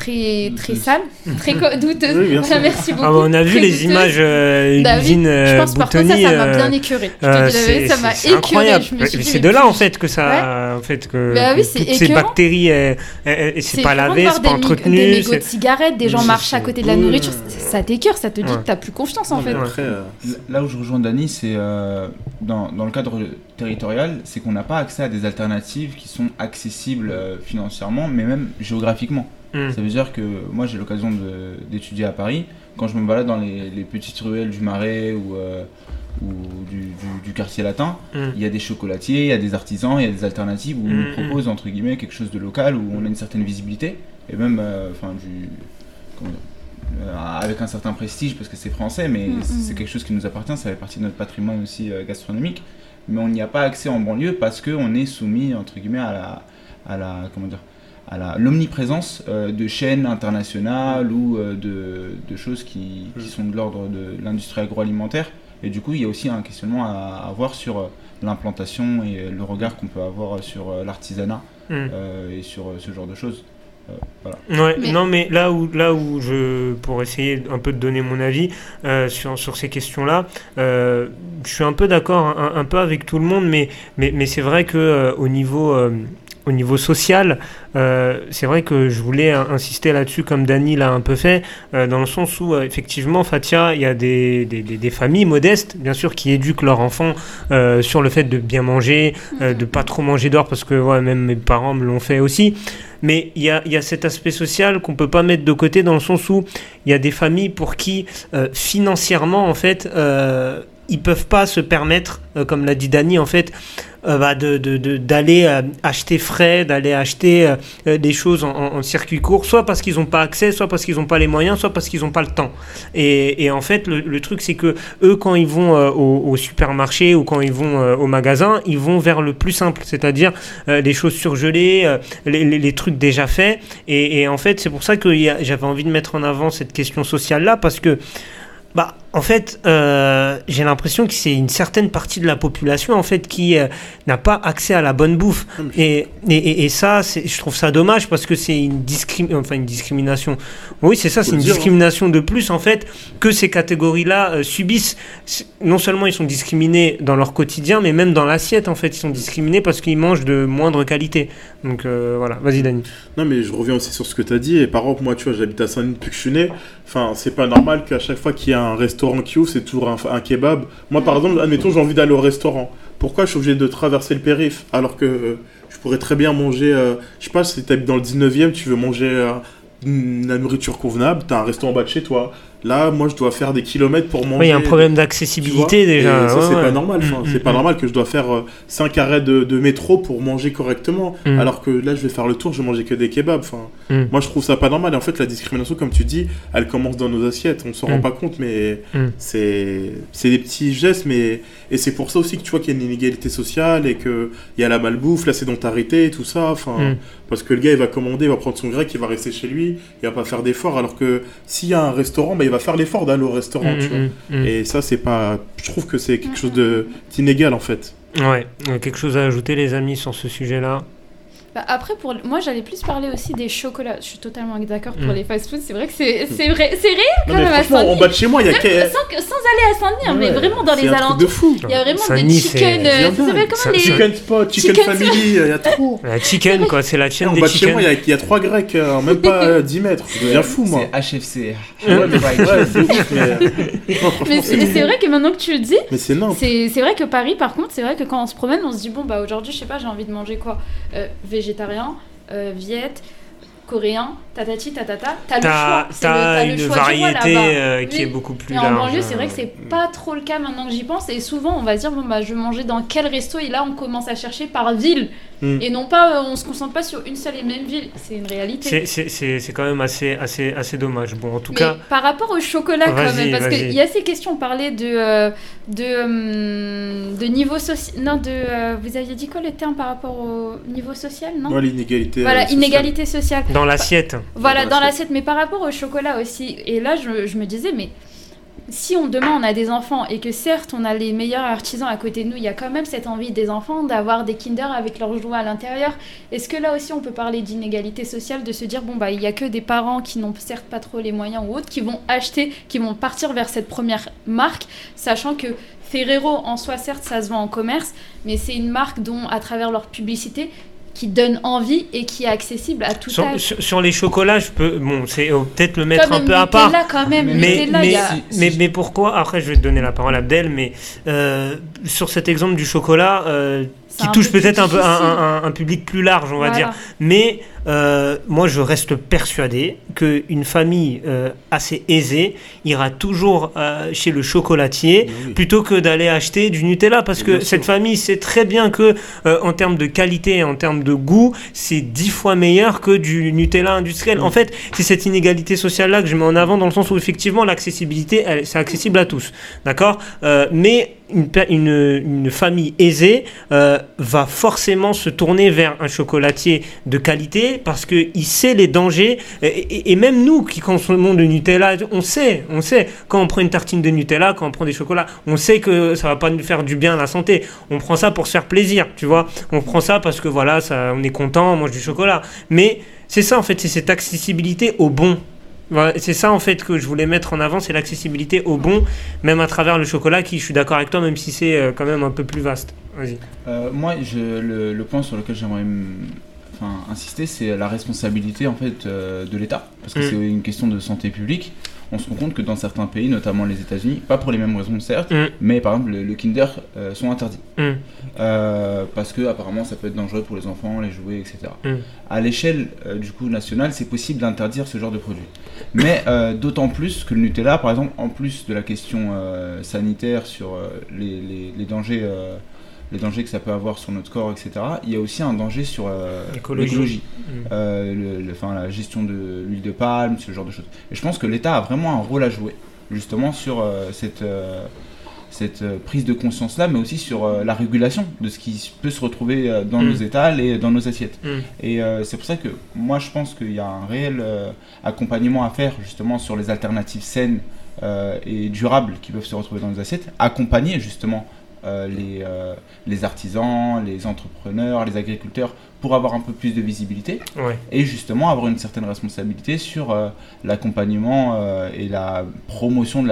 euh, très très sales, très. Oui, Voilà, sûr. merci beaucoup. Ah bah, on a vu Très les images euh, Bah Je euh, pense par contre ça, m'a euh, bien écœuré. Euh, ça m'a incroyable. C'est de là plus- en fait que ça, en fait que, Bah oui, que c'est toutes ces bactéries, elles- c'est pas lavé, c'est pas entretenu. Des mégots de cigarettes, des gens marchent à côté de la nourriture, ça t'écœure, ça te dit que t'as plus confiance en fait. euh, Là où je rejoins Dani, c'est euh, dans, dans le cadre territorial, c'est qu'on n'a pas accès à des alternatives qui sont accessibles euh, financièrement, mais même géographiquement. Hmm. Ça veut dire que moi j'ai l'occasion d'étudier à Paris. Quand je me balade dans les, les petites ruelles du Marais ou, euh, ou du, du- du quartier latin, Hmm. il y a des chocolatiers, il y a des artisans, il y a des alternatives où on Mm, nous propose entre guillemets quelque chose de local, où on a une certaine visibilité et même euh, enfin du comment dire, euh, avec un certain prestige parce que c'est français, mais Mm, c'est mm. c'est quelque chose qui nous appartient, ça fait partie de notre patrimoine aussi euh, gastronomique. Mais on n'y a pas accès en banlieue parce qu'on est soumis entre guillemets à la, à la comment dire, à la l'omniprésence euh, de chaînes internationales ou euh, de, de choses qui, qui Mm. sont de l'ordre de l'industrie agroalimentaire. Et du coup, il y a aussi un questionnement à avoir sur euh, l'implantation et le regard qu'on peut avoir sur l'artisanat euh, et sur ce genre de choses. Euh, voilà. Ouais, Mais- non, mais là où, là où je, pour essayer un peu de donner mon avis euh, sur, sur ces questions-là, euh, je suis un peu d'accord, un, un peu avec tout le monde, mais, mais, mais c'est vrai que euh, au niveau, euh, au niveau social, euh, c'est vrai que je voulais in- insister là-dessus, comme Dany l'a un peu fait, euh, dans le sens où, euh, effectivement, Fatia, il y a des, des, des- familles modestes, bien sûr, qui éduquent leurs enfants euh, sur le fait de bien manger, euh, de pas trop manger dehors, parce que ouais, même mes parents me l'ont fait aussi. Mais il y a, il y a cet aspect social qu'on peut pas mettre de côté dans le sens où il y a des familles pour qui euh, financièrement en fait euh, ils peuvent pas se permettre, euh, comme l'a dit Dany en fait, euh, bah, d'aller euh, acheter frais, d'aller acheter euh, des choses en, circuit court, soit parce qu'ils n'ont pas accès, soit parce qu'ils n'ont pas les moyens, soit parce qu'ils n'ont pas le temps. Et, en fait, le, truc, c'est que eux, quand ils vont au, supermarché ou quand ils vont au magasin, ils vont vers le plus simple, c'est-à-dire les choses surgelées, les, trucs déjà faits. Et, et en fait, c'est pour ça que j'avais envie de mettre en avant cette question sociale-là, parce que bah, en fait, euh, j'ai l'impression que c'est une certaine partie de la population en fait qui euh, n'a pas accès à la bonne bouffe. Et, et, et- et ça, je trouve ça dommage parce que c'est une, discrim enfin, une discrimination. Oui, c'est ça, c'est une dire, hein. discrimination de plus en fait que ces catégories-là euh, subissent. Non seulement ils sont discriminés dans leur quotidien, mais même dans l'assiette en fait, ils sont discriminés parce qu'ils mangent de moindre qualité. Donc voilà, vas-y Dani. Non, mais je reviens aussi sur ce que tu as dit. Et par exemple, moi, tu vois, j'habite à Saint-Denis depuis que je suis né. Enfin, c'est pas normal qu'à chaque fois qu'il y a un restaurant c'est toujours un, kebab. Moi, par exemple, admettons, j'ai envie d'aller au restaurant. Pourquoi je suis obligé de traverser le périph' alors que euh, je pourrais très bien manger. euh, je sais pas, si tu habites dans le 19 e tu veux manger euh, la nourriture convenable, tu as un restaurant bas de chez toi. Là, moi, je dois faire des kilomètres pour manger. Il y a un problème d'accessibilité déjà. Et ça, ouais, c'est ouais. pas normal. Enfin, Mm, c'est mm, pas mm. normal que je dois faire 5 arrêts de, de métro pour manger correctement. Alors que là, je vais faire le tour, je vais manger que des kebabs. Enfin. Moi, je trouve ça pas normal. Et en fait, la discrimination, comme tu dis, elle commence dans nos assiettes. On s'en rend pas compte, mais c'est c'est des petits gestes. Mais... Et c'est pour ça aussi que tu vois qu'il y a une inégalité sociale et qu'il y a la malbouffe, la sédentarité, tout ça. Enfin, Mm. Parce que le gars, il va commander, il va prendre son grec, il va rester chez lui, il va pas faire d'efforts. Alors que s'il y a un restaurant, bah, il va faire l'effort d'aller au restaurant. Mm, tu vois. mm, mm. Et ça, c'est pas. Je trouve que c'est quelque chose de- d'inégal en fait. Ouais, quelque chose à ajouter, les amis, sur ce sujet-là? Bah, après, pour moi, j'allais plus parler aussi des chocolats. Je suis totalement d'accord pour Mm. les fast-foods. C'est vrai que c'est c'est vrai, c'est réel Non, quand mais même à en Saint-Denis. bas de chez moi, il y a. que- Sans, sans aller à Saint-Denis, hein, mais vraiment dans les de alentours. fou. Il y a vraiment des chicken. Euh, Ça- les. Chicken Spot, Chicken, Chicken Family, il y a trop. La chicken, quoi, c'est la chaîne En des bas de chez moi, chicken. il y a- il y, a trois grecs, euh, en même pas euh, 10 mètres. Je deviens fou, moi. C'est HFC. Mais- c'est Non, vrai que maintenant que tu le dis, Mais c'est n'importe c'est c'est vrai que Paris, par contre, c'est vrai que quand on se promène, on se dit bon, bah aujourd'hui, je sais pas, j'ai envie de manger quoi? Végétarien, euh, viette, coréen, tatati, tatata. T'as le choix. T'as une choix du roi variété là-bas. euh, qui Oui. est beaucoup plus en large. banlieue, c'est vrai que c'est euh, pas trop le cas maintenant que j'y pense. Et souvent, on va se dire, bon, bah, je vais manger dans quel resto Et là, on commence à chercher par ville. Mm. Et non pas, euh, on se concentre pas sur une seule et même ville. C'est une réalité. C'est- quand même assez, assez, assez dommage. Bon, en tout Mais cas, par rapport au chocolat, quand même, parce qu'il y a ces questions, on parlait de, euh, de, hum, de niveau social. Non, de. euh, vous aviez dit quoi le terme par rapport au niveau social, non? L'inégalité. Voilà, euh, sociale. inégalité sociale. dans l'assiette, Voilà, dans l'assiette. l'assiette, mais par rapport au chocolat aussi. Et là, je, je me disais, mais si on demain on a des enfants et que certes on a les meilleurs artisans à côté de nous, il y a quand même cette envie des enfants d'avoir des Kinder avec leurs jouets à l'intérieur. Est-ce que là aussi on peut parler d'inégalité sociale, de se dire bon bah il y a que des parents qui n'ont certes pas trop les moyens ou autres qui vont acheter, qui vont partir vers cette première marque, sachant que Ferrero en soi certes ça se vend en commerce, mais c'est une marque dont à travers leur publicité qui donne envie et qui est accessible à tout sur, âge. sur- sur les chocolats, je peux, bon, c'est euh, peut-être le mettre Comme un peu à part. Nutella quand même, Mais, mais, a... Pourquoi Après, je vais te donner la parole à Abdel, mais euh, sur cet exemple du chocolat, qui un touche peu peut-être un, peu un, difficile. un- un public plus large, on va Voilà. dire. Mais euh, moi, je reste persuadé qu'une famille euh, assez aisée ira toujours euh, chez le chocolatier oui. plutôt que d'aller acheter du Nutella parce que Bien sûr. cette famille sait très bien que euh, en termes de qualité en termes de goût c'est dix fois meilleur que du Nutella industriel en fait c'est cette inégalité sociale là que je mets en avant dans le sens où effectivement l'accessibilité c'est accessible à tous d'accord? Euh, mais une, famille aisée euh, va forcément se tourner vers un chocolatier de qualité parce qu'il sait les dangers. Et, même nous qui consommons de Nutella on sait on sait. Quand on prend une tartine de Nutella quand on prend des chocolats on sait que ça va pas nous faire du bien à la santé. On prend ça pour se faire plaisir tu vois. On prend ça parce que voilà ça on est content on mange du chocolat. Mais c'est ça en fait c'est cette accessibilité au bon c'est ça en fait que je voulais mettre en avant, c'est l'accessibilité au bon, même à travers le chocolat, qui je suis d'accord avec toi, même si c'est euh, quand même un peu plus vaste. Vas-y. Euh, moi, je, le, le point sur lequel j'aimerais enfin, insister, c'est la responsabilité en fait euh, de l'État, parce que Mm. c'est une question de santé publique. On se rend compte que dans certains pays, notamment les États-Unis, pas pour les mêmes raisons certes, Mm. mais par exemple le, le Kinder euh, sont interdits Mm. Euh, parce que apparemment ça peut être dangereux pour les enfants, les jouets, etc. Mm. À l'échelle euh, du coup nationale, c'est possible d'interdire ce genre de produit. Mais d'autant plus que le Nutella, par exemple, en plus de la question sanitaire sur les, les- les dangers, les dangers que ça peut avoir sur notre corps, etc. Il y a aussi un danger sur euh, L'écologie. Mm. euh, le- le- la gestion de l'huile de palme, ce genre de choses. Et je pense que l'État a vraiment un rôle à jouer, justement sur euh, cette cette prise de conscience là, mais aussi sur la régulation de ce qui peut se retrouver dans Mm. nos étals et dans nos assiettes. Mm. Et c'est pour ça que moi je pense qu'il y a un réel accompagnement à faire justement sur les alternatives saines et durables qui peuvent se retrouver dans nos assiettes, accompagner justement les, euh, les artisans, les entrepreneurs, les agriculteurs pour avoir un peu plus de visibilité Ouais. et justement avoir une certaine responsabilité sur euh, l'accompagnement euh, et la promotion de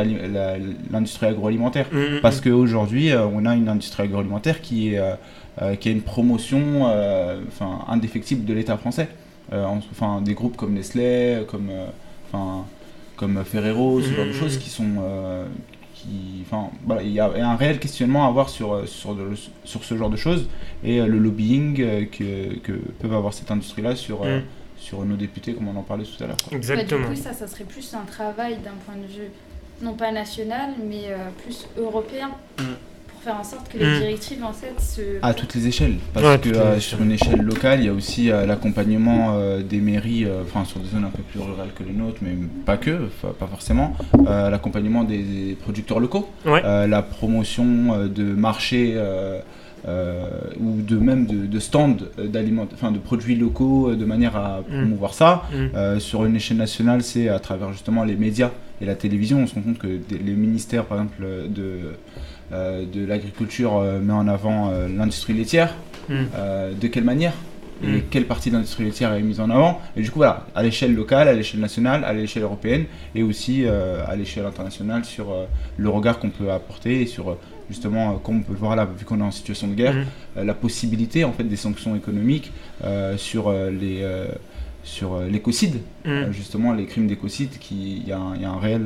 l'industrie agroalimentaire. Mm, mm, Parce qu'aujourd'hui, euh, on a une industrie agroalimentaire qui, est, euh, euh, qui a une promotion euh, enfin, indéfectible de l'État français. Euh, en- enfin, des groupes comme Nestlé, comme, euh, enfin, comme Ferrero, ce genre de choses qui sont. Qui, enfin, voilà, il y a un réel questionnement à avoir sur, euh, sur, de- sur ce genre de choses et euh, le lobbying euh, que, que peuvent avoir cette industrie-là sur, Mm. sur nos députés, comme on en parlait tout à l'heure. Bah, Exactement. du coup, ça, ça serait plus un travail d'un point de vue, non pas national, mais euh, plus européen, Mm. Faire en sorte que les Mm. directives, en fait, se... À toutes les échelles, parce Ouais, que euh, sur une échelle locale, il y a aussi euh, l'accompagnement euh, des mairies, euh, enfin sur des zones un peu plus rurales que les nôtres, mais pas que, pas forcément, euh, l'accompagnement des, des producteurs locaux, Ouais. euh, la promotion euh, de marchés ou de même de, de stands euh, enfin de produits locaux, euh, de manière à promouvoir ça. Mm. Euh, sur une échelle nationale, c'est à travers justement les médias et la télévision. On se rend compte que des- les ministères, par exemple, de, euh, de l'agriculture euh, met en avant euh, l'industrie laitière. Mm. Euh, de quelle manière et Mm. quelle partie de l'industrie laitière est mise en avant Et du coup, voilà, à l'échelle locale, à l'échelle nationale, à l'échelle européenne et aussi euh, à l'échelle internationale sur euh, le regard qu'on peut apporter et sur euh, justement, euh, comme on peut le voir là, vu qu'on est en situation de guerre, Mhm. euh, la possibilité en fait des sanctions économiques euh, sur les sur l'écocide, euh, justement les crimes d'écocide, qui il y, a un- il y a un réel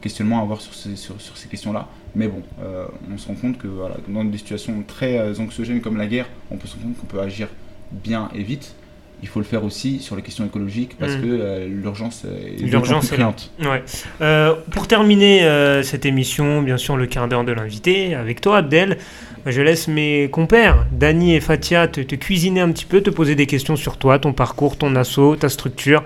questionnement à avoir sur ces, sur, sur ces questions-là. Mais bon, euh, on se rend compte que voilà, dans des situations très anxiogènes comme la guerre, on peut se rendre compte qu'on peut agir bien et vite. Il faut le faire aussi sur les questions écologiques parce Mm. que euh, l'urgence euh, est L'urgence criante. Ouais. Euh, pour terminer euh, cette émission, bien sûr, le quart d'heure de l'invité, avec toi, Abdel, je laisse mes compères, Dani et Fatia, te, te cuisiner un petit peu, te poser des questions sur toi, ton parcours, ton assaut, ta structure.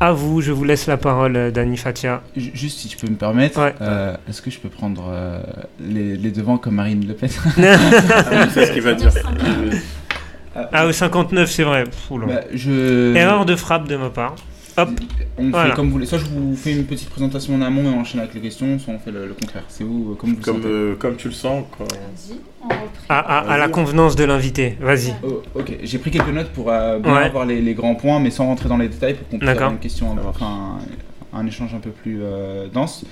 À vous, je vous laisse la parole, Dani, Fatia. Ju- Juste si tu peux me permettre, Ouais. euh, est-ce que je peux prendre euh, les, les devants comme Marine Le Pen? Ah, c'est ce qu'il va dire. Ah, au 59, c'est vrai. Pff, oula. Bah, je... Erreur de frappe de ma part. Hop. On Voilà. fait comme vous voulez. Soit je vous fais une petite présentation en amont et on enchaîne avec les questions, soit on fait le, le contraire. C'est vous, euh, comme vous le Comme, sentez. euh, comme tu le sens. Quoi. À, à- à la convenance de l'invité. Vas-y. Oh, ok, j'ai pris quelques notes pour euh, bien Ouais. avoir les, les grands points, mais sans rentrer dans les détails pour qu'on puisse D'accord. avoir une question, marche. enfin un échange un peu plus euh, dense.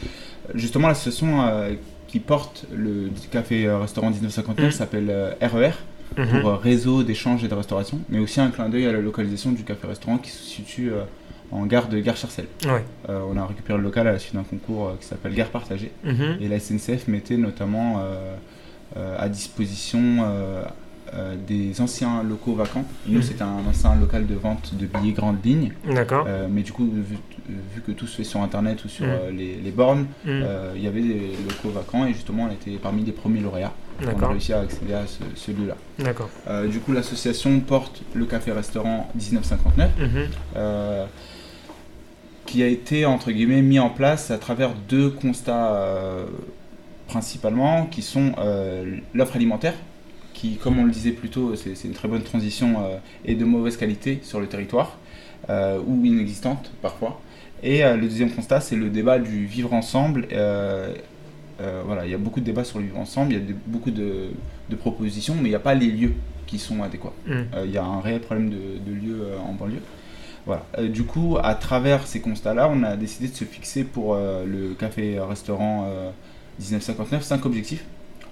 Justement, l'association euh, qui porte le café-restaurant 1959 Mhm. s'appelle euh, RER, Mhm. pour euh, réseau d'échange et de restauration, mais aussi un clin d'œil à la localisation du café-restaurant qui se situe euh, en gare de Gare Chercel. Ouais. Euh, on a récupéré le local à la suite d'un concours euh, qui s'appelle Gare Partagée. Mhm. Et la SNCF mettait notamment euh, à disposition des anciens locaux vacants. Nous, Mhm. c'était un ancien local de vente de billets grande ligne. D'accord. Mais du coup, vu, vu que tout se fait sur Internet ou sur Mhm. les, les bornes, Mhm. il y avait des locaux vacants et justement, on était parmi les premiers lauréats. On a réussi à accéder à ce, ce lieu-là. D'accord. Euh, du coup, l'association porte le café-restaurant 1959 Mhm. euh, qui a été entre guillemets mis en place à travers deux constats euh, principalement, qui sont l'offre alimentaire, qui, comme on le disait plus tôt, c'est une très bonne transition, est de mauvaise qualité sur le territoire, ou inexistante parfois. Et le deuxième constat, c'est le débat du vivre ensemble. Euh, voilà, il y a beaucoup de débats sur le vivre ensemble, il y a beaucoup de, de propositions, mais il n'y a pas les lieux qui sont adéquats. Mhm. Euh, il y a un réel problème de, de lieux euh, en banlieue. Voilà. Du coup, à travers ces constats-là, on a décidé de se fixer pour le café-restaurant euh, 1959 cinq objectifs.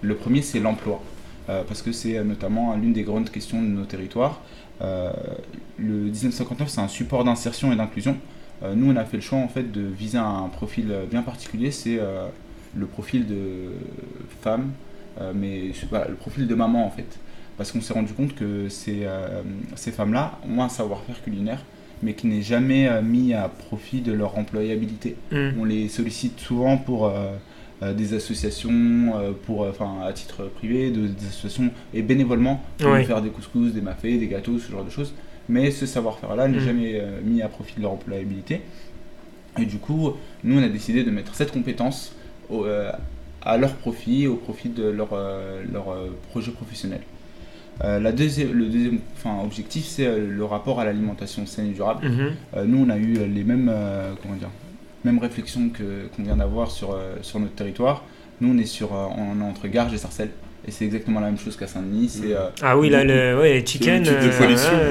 Le premier, c'est l'emploi, parce que c'est notamment l'une des grandes questions de nos territoires. Euh, le 1959, c'est un support d'insertion et d'inclusion. Euh, nous, on a fait le choix en fait de viser un profil bien particulier, c'est euh, le profil de femme, euh, mais voilà, le profil de maman en fait parce qu'on s'est rendu compte que ces, euh, ces femmes-là ont un savoir-faire culinaire, mais qui n'est jamais euh, mis à profit de leur employabilité. Mhm. On les sollicite souvent pour des associations, pour, enfin, à titre privé, de- des associations et bénévolement pour Oui. faire des couscous, des mafés, des gâteaux, ce genre de choses. Mais ce savoir-faire-là n'est Mhm. jamais mis à profit de leur employabilité. Et du coup, nous, on a décidé de mettre cette compétence au- euh, à leur profit, au profit de leur, euh, leur euh, projet professionnel. Euh, la deuxième, le deuxième enfin, objectif, c'est euh, le rapport à l'alimentation saine et durable. Mhm. Euh, nous, on a eu les mêmes, comment dire, mêmes réflexions que, qu'on vient d'avoir sur, sur notre territoire. Nous, on est, sur, on est entre Garges et Sarcelles. Et c'est exactement la même chose qu'à Saint-Denis. C'est, euh, Ah oui, là, le ouais, les chicken. C'est euh,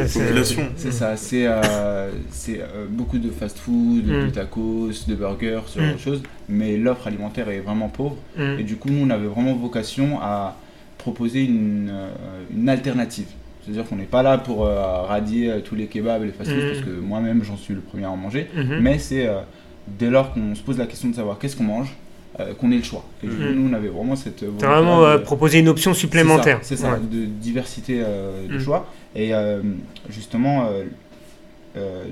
ouais, c'est- population. c'est ça, c'est euh, c'est, euh, beaucoup de fast-food, de Mm. tacos, de burgers, ce genre Mm. de choses. Mais l'offre alimentaire est vraiment pauvre. Mhm. Et du coup, nous, on avait vraiment vocation à proposer une, euh, une alternative. C'est-à-dire qu'on n'est pas là pour euh, radier tous les kebabs et les fast-food, Mhm. parce que moi-même, j'en suis le premier à en manger. Mhm. Mais c'est euh, dès lors qu'on se pose la question de savoir qu'est-ce qu'on mange, euh, qu'on ait le choix. Et Mhm. nous, on avait vraiment cette. T'as vraiment euh, proposé une option supplémentaire. C'est ça, c'est ça, Ouais. de diversité euh, de Mm. choix. Et justement,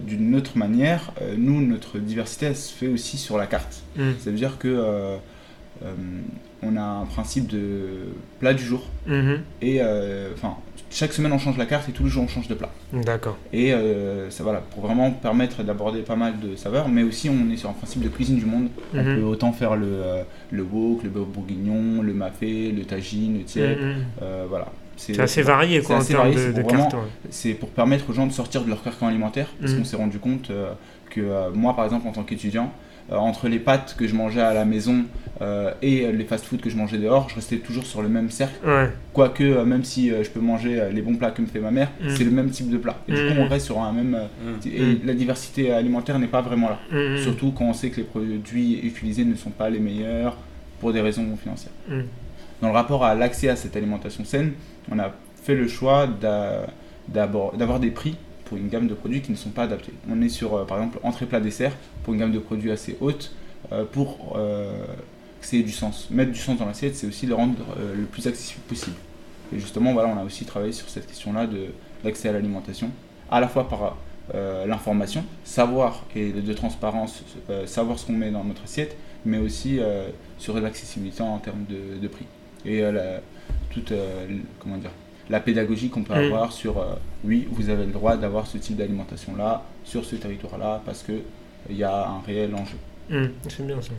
d'une autre manière, nous, notre diversité, elle se fait aussi sur la carte. Mm. Ça veut dire que on a un principe de plat du jour. Mhm. Et enfin, chaque semaine on change la carte et tous les jours on change de plat. D'accord. Et euh, ça voilà, pour vraiment permettre d'aborder pas mal de saveurs, mais aussi on est sur un principe de cuisine du monde. On Mhm. peut autant faire le, euh, le wok, le bourguignon, le mafé, le tagine, le tiède. Mhm. euh, voilà. C'est assez varié quoi en assez termes varié, de, c'est de cartes. ouais. C'est pour permettre aux gens de sortir de leur carcan alimentaire, parce Mhm. qu'on s'est rendu compte que moi par exemple en tant qu'étudiant, entre les pâtes que je mangeais à la maison euh, et les fast-food que je mangeais dehors, je restais toujours sur le même cercle. Ouais. Quoique, euh, même si euh, je peux manger euh, les bons plats que me fait ma mère, Mm. c'est le même type de plat. Et du Mm. coup, on reste sur un même. euh, et Mm. la diversité alimentaire n'est pas vraiment là. Surtout quand on sait que les produits utilisés ne sont pas les meilleurs pour des raisons financières. Dans le rapport à l'accès à cette alimentation saine, on a fait le choix d'avoir des prix pour une gamme de produits qui ne sont pas adaptés. On est sur, euh, par exemple, entrée plat dessert pour une gamme de produits assez haute euh, pour euh, que ça ait du sens. Mettre du sens dans l'assiette, c'est aussi le rendre euh, le plus accessible possible. Et justement, voilà, on a aussi travaillé sur cette question-là de l'accès à l'alimentation, à la fois par euh, l'information, savoir et de, transparence, euh, savoir ce qu'on met dans notre assiette, mais aussi euh, sur l'accessibilité en termes de, de prix. Et euh, la, toute, euh, comment dire, la pédagogie qu'on peut Mm. avoir sur, euh, oui, vous avez le droit d'avoir ce type d'alimentation-là, sur ce territoire-là, parce qu'il y a un réel enjeu. Mhm. C'est bien ça.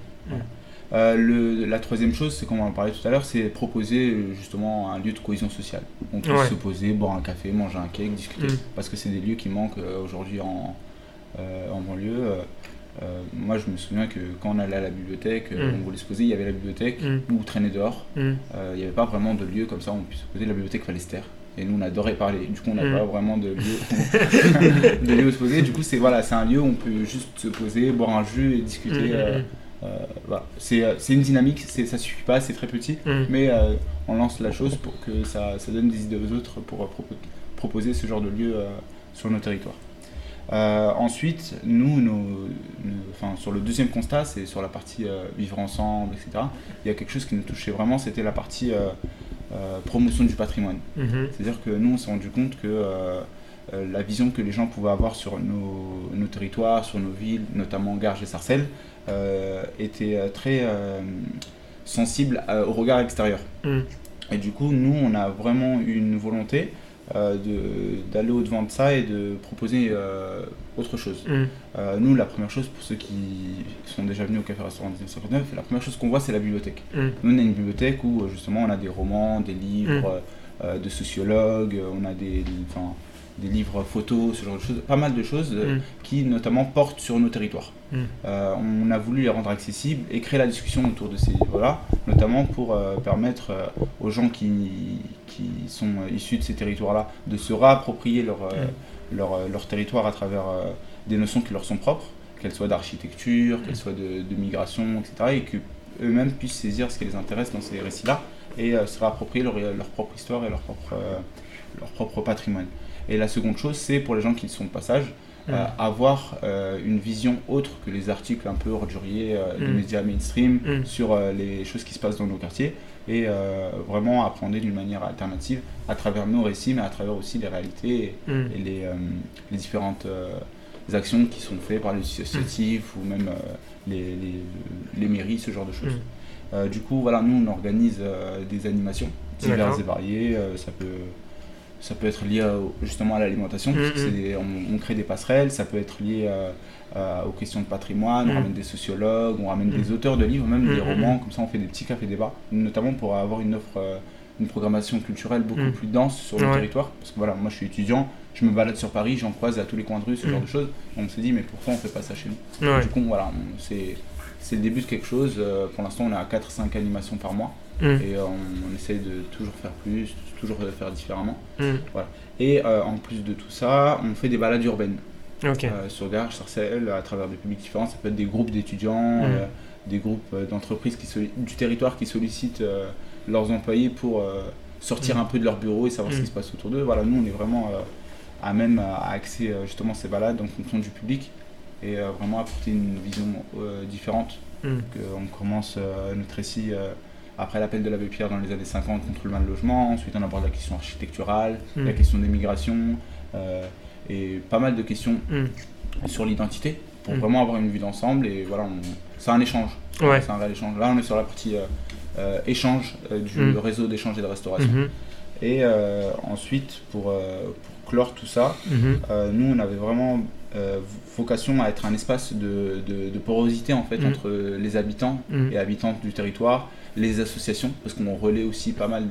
Euh, le- la troisième chose, c'est comme on en parlait tout à l'heure, c'est proposer euh, justement un lieu de cohésion sociale. On peut Ouais. se poser, boire un café, manger un cake, discuter, Mm. parce que c'est des lieux qui manquent euh, aujourd'hui en, euh, en banlieue. Euh, moi, je me souviens que quand on allait à la bibliothèque, euh, Mm. on voulait se poser, il y avait la bibliothèque Mm. ou traîner dehors. Mhm. Euh, il n'y avait pas vraiment de lieu comme ça où on puisse se poser. La bibliothèque fallait se taire. Et nous, on adorait parler. Du coup, on n'a Mm. pas vraiment de lieu, de lieu où se poser. Du coup, c'est voilà, c'est un lieu où on peut juste se poser, boire un jus et discuter. Euh, voilà. C'est une dynamique, ça suffit pas, c'est très petit, mais on lance la chose pour que ça, ça donne des idées aux autres pour propo- proposer ce genre de lieu sur nos territoires. Euh, ensuite, nous, nos- nos- enfin, sur le deuxième constat, c'est sur la partie euh, vivre ensemble, etc. Il y a quelque chose qui nous touchait vraiment, c'était la partie euh, promotion du patrimoine. Mhm. C'est-à-dire que nous, on s'est rendu compte que la vision que les gens pouvaient avoir sur nos, nos territoires, sur nos villes, notamment Garges et Sarcelles, était très sensible au regard extérieur. Mhm. Et du coup, nous, on a vraiment eu une volonté d'aller au-devant de ça et de proposer euh, autre chose. Mhm. Euh, nous, la première chose, pour ceux qui sont déjà venus au Café Restaurant 1959, la première chose qu'on voit, c'est la bibliothèque. Mhm. Nous, on a une bibliothèque où euh, justement on a des romans, des livres euh, de sociologues, euh, on a des, enfin, des livres photos, ce genre de choses, pas mal de choses euh, Mhm. qui notamment portent sur nos territoires. Mhm. Euh, on a voulu les rendre accessibles et créer la discussion autour de ces livres-là, notamment pour euh, permettre euh, aux gens qui, qui sont issus de ces territoires-là de se réapproprier leur, euh, leur, leur territoire à travers des notions qui leur sont propres, qu'elles soient d'architecture, qu'elles soient de, de migration, etc. Et qu'eux-mêmes puissent saisir ce qui les intéresse dans ces récits-là et se réapproprier leur, leur propre histoire et leur propre, leur propre patrimoine. Et la seconde chose, c'est pour les gens qui sont de passage, euh, avoir euh, une vision autre que les articles un peu orduriers euh, des Mm. médias mainstream Mm. sur euh, les choses qui se passent dans nos quartiers et vraiment apprendre d'une manière alternative à travers nos récits, mais à travers aussi les réalités et, et les, les différentes actions qui sont faites par les associatifs ou même les, les, les mairies, ce genre de choses. Euh, du coup, voilà, nous on organise euh, des animations diverses et variées. euh, ça peut ça peut être lié justement à l'alimentation, parce que des- on, on crée des passerelles, ça peut être lié euh, euh, aux questions de patrimoine, on ramène des sociologues, on ramène des auteurs de livres, même des romans, comme ça on fait des petits cafés débats, notamment pour avoir une offre, euh, une programmation culturelle beaucoup Mhm. plus dense sur le Ouais. territoire, parce que voilà, moi je suis étudiant, je me balade sur Paris, j'en croise à tous les coins de rue, ce genre de choses, on s'est dit mais pourquoi on fait pas ça chez nous? Ouais. Du coup voilà, c'est le début de quelque chose, pour l'instant on est à 4-5 animations par mois, Mhm. et euh, on, on essaye de toujours faire plus, toujours faire différemment. Mhm. Et euh, en plus de tout ça, on fait des balades urbaines euh, sur Garges, Sarcelles, à travers des publics différents. Ça peut être des groupes d'étudiants, Mm. euh, des groupes d'entreprises qui du territoire qui sollicitent leurs employés pour sortir Mm. un peu de leur bureau et savoir ce Mm. qui se passe autour d'eux. Voilà, nous on est vraiment à même à axer justement ces balades en fonction du public et vraiment apporter une vision différente. Que on commence notre récit après l'appel de l'abbé Pierre dans les années 50 contre le mal logement. Ensuite, on aborde la question architecturale, Mhm. la question des migrations. euh, et pas mal de questions Mm. sur l'identité pour Mm. vraiment avoir une vue d'ensemble et voilà, on- c'est un échange. Ouais. C'est un réel échange. Là, on est sur la partie euh, euh, échange du réseau d'échange et de restauration. Et ensuite, pour, pour clore tout ça, nous, on avait vraiment euh, vocation à être un espace de, de- de porosité en fait entre les habitants et habitantes du territoire, les associations, parce qu'on relaie aussi pas mal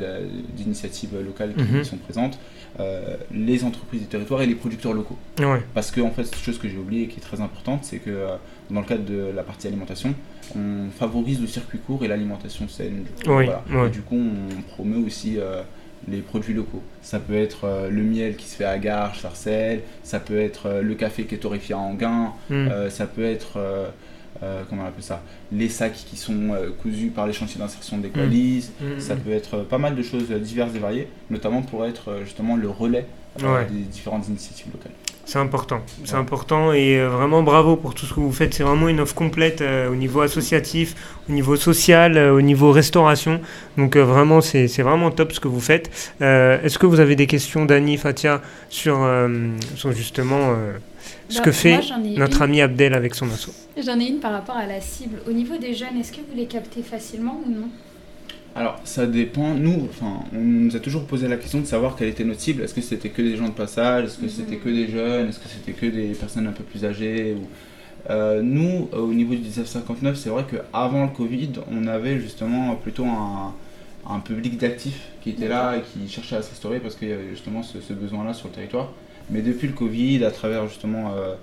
d'initiatives locales qui Mhm. sont présentes, euh, les entreprises du territoire et les producteurs locaux. Ouais. Parce que en fait, cette chose que j'ai oubliée et qui est très importante, c'est que euh, dans le cadre de la partie alimentation, on favorise le circuit court et l'alimentation saine. Du coup, Oui, voilà. ouais. Et du coup, on promeut aussi euh, les produits locaux. Ça peut être euh, le miel qui se fait à Garches, Sarcelles, ça peut être euh, le café qui est torréfié à Anguin, Mm. euh, ça peut être, euh, comment on appelle ça, les sacs qui sont euh, cousus par les chantiers d'insertion des coalises. Mm. Ça peut être euh, pas mal de choses diverses et variées, notamment pour être justement le relais Ouais. des différentes initiatives locales. C'est important, c'est Ouais. important et vraiment bravo pour tout ce que vous faites. C'est vraiment une offre complète euh, au niveau associatif, au niveau social, euh, au niveau restauration. Donc euh, vraiment, c'est vraiment top ce que vous faites. Est-ce que vous avez des questions, Dani, Fatia, sur, sur justement ce Bah, que fait notre une. ami Abdel avec son asso J'en ai une par rapport à la cible. Au niveau des jeunes, est-ce que vous les captez facilement ou non? Alors, ça dépend. Nous, enfin, on nous a toujours posé la question de savoir quelle était notre cible. Est-ce que c'était que des gens de passage? Est-ce que Mhm. c'était que des jeunes? Est-ce que c'était que des personnes un peu plus âgées ou... Euh, Nous, euh, au niveau du 1959, c'est vrai qu'avant le Covid, on avait justement plutôt un, un public d'actifs qui était là et qui cherchait à se restaurer parce qu'il y avait justement ce, ce besoin-là sur le territoire. Mais depuis le Covid, à travers justement euh,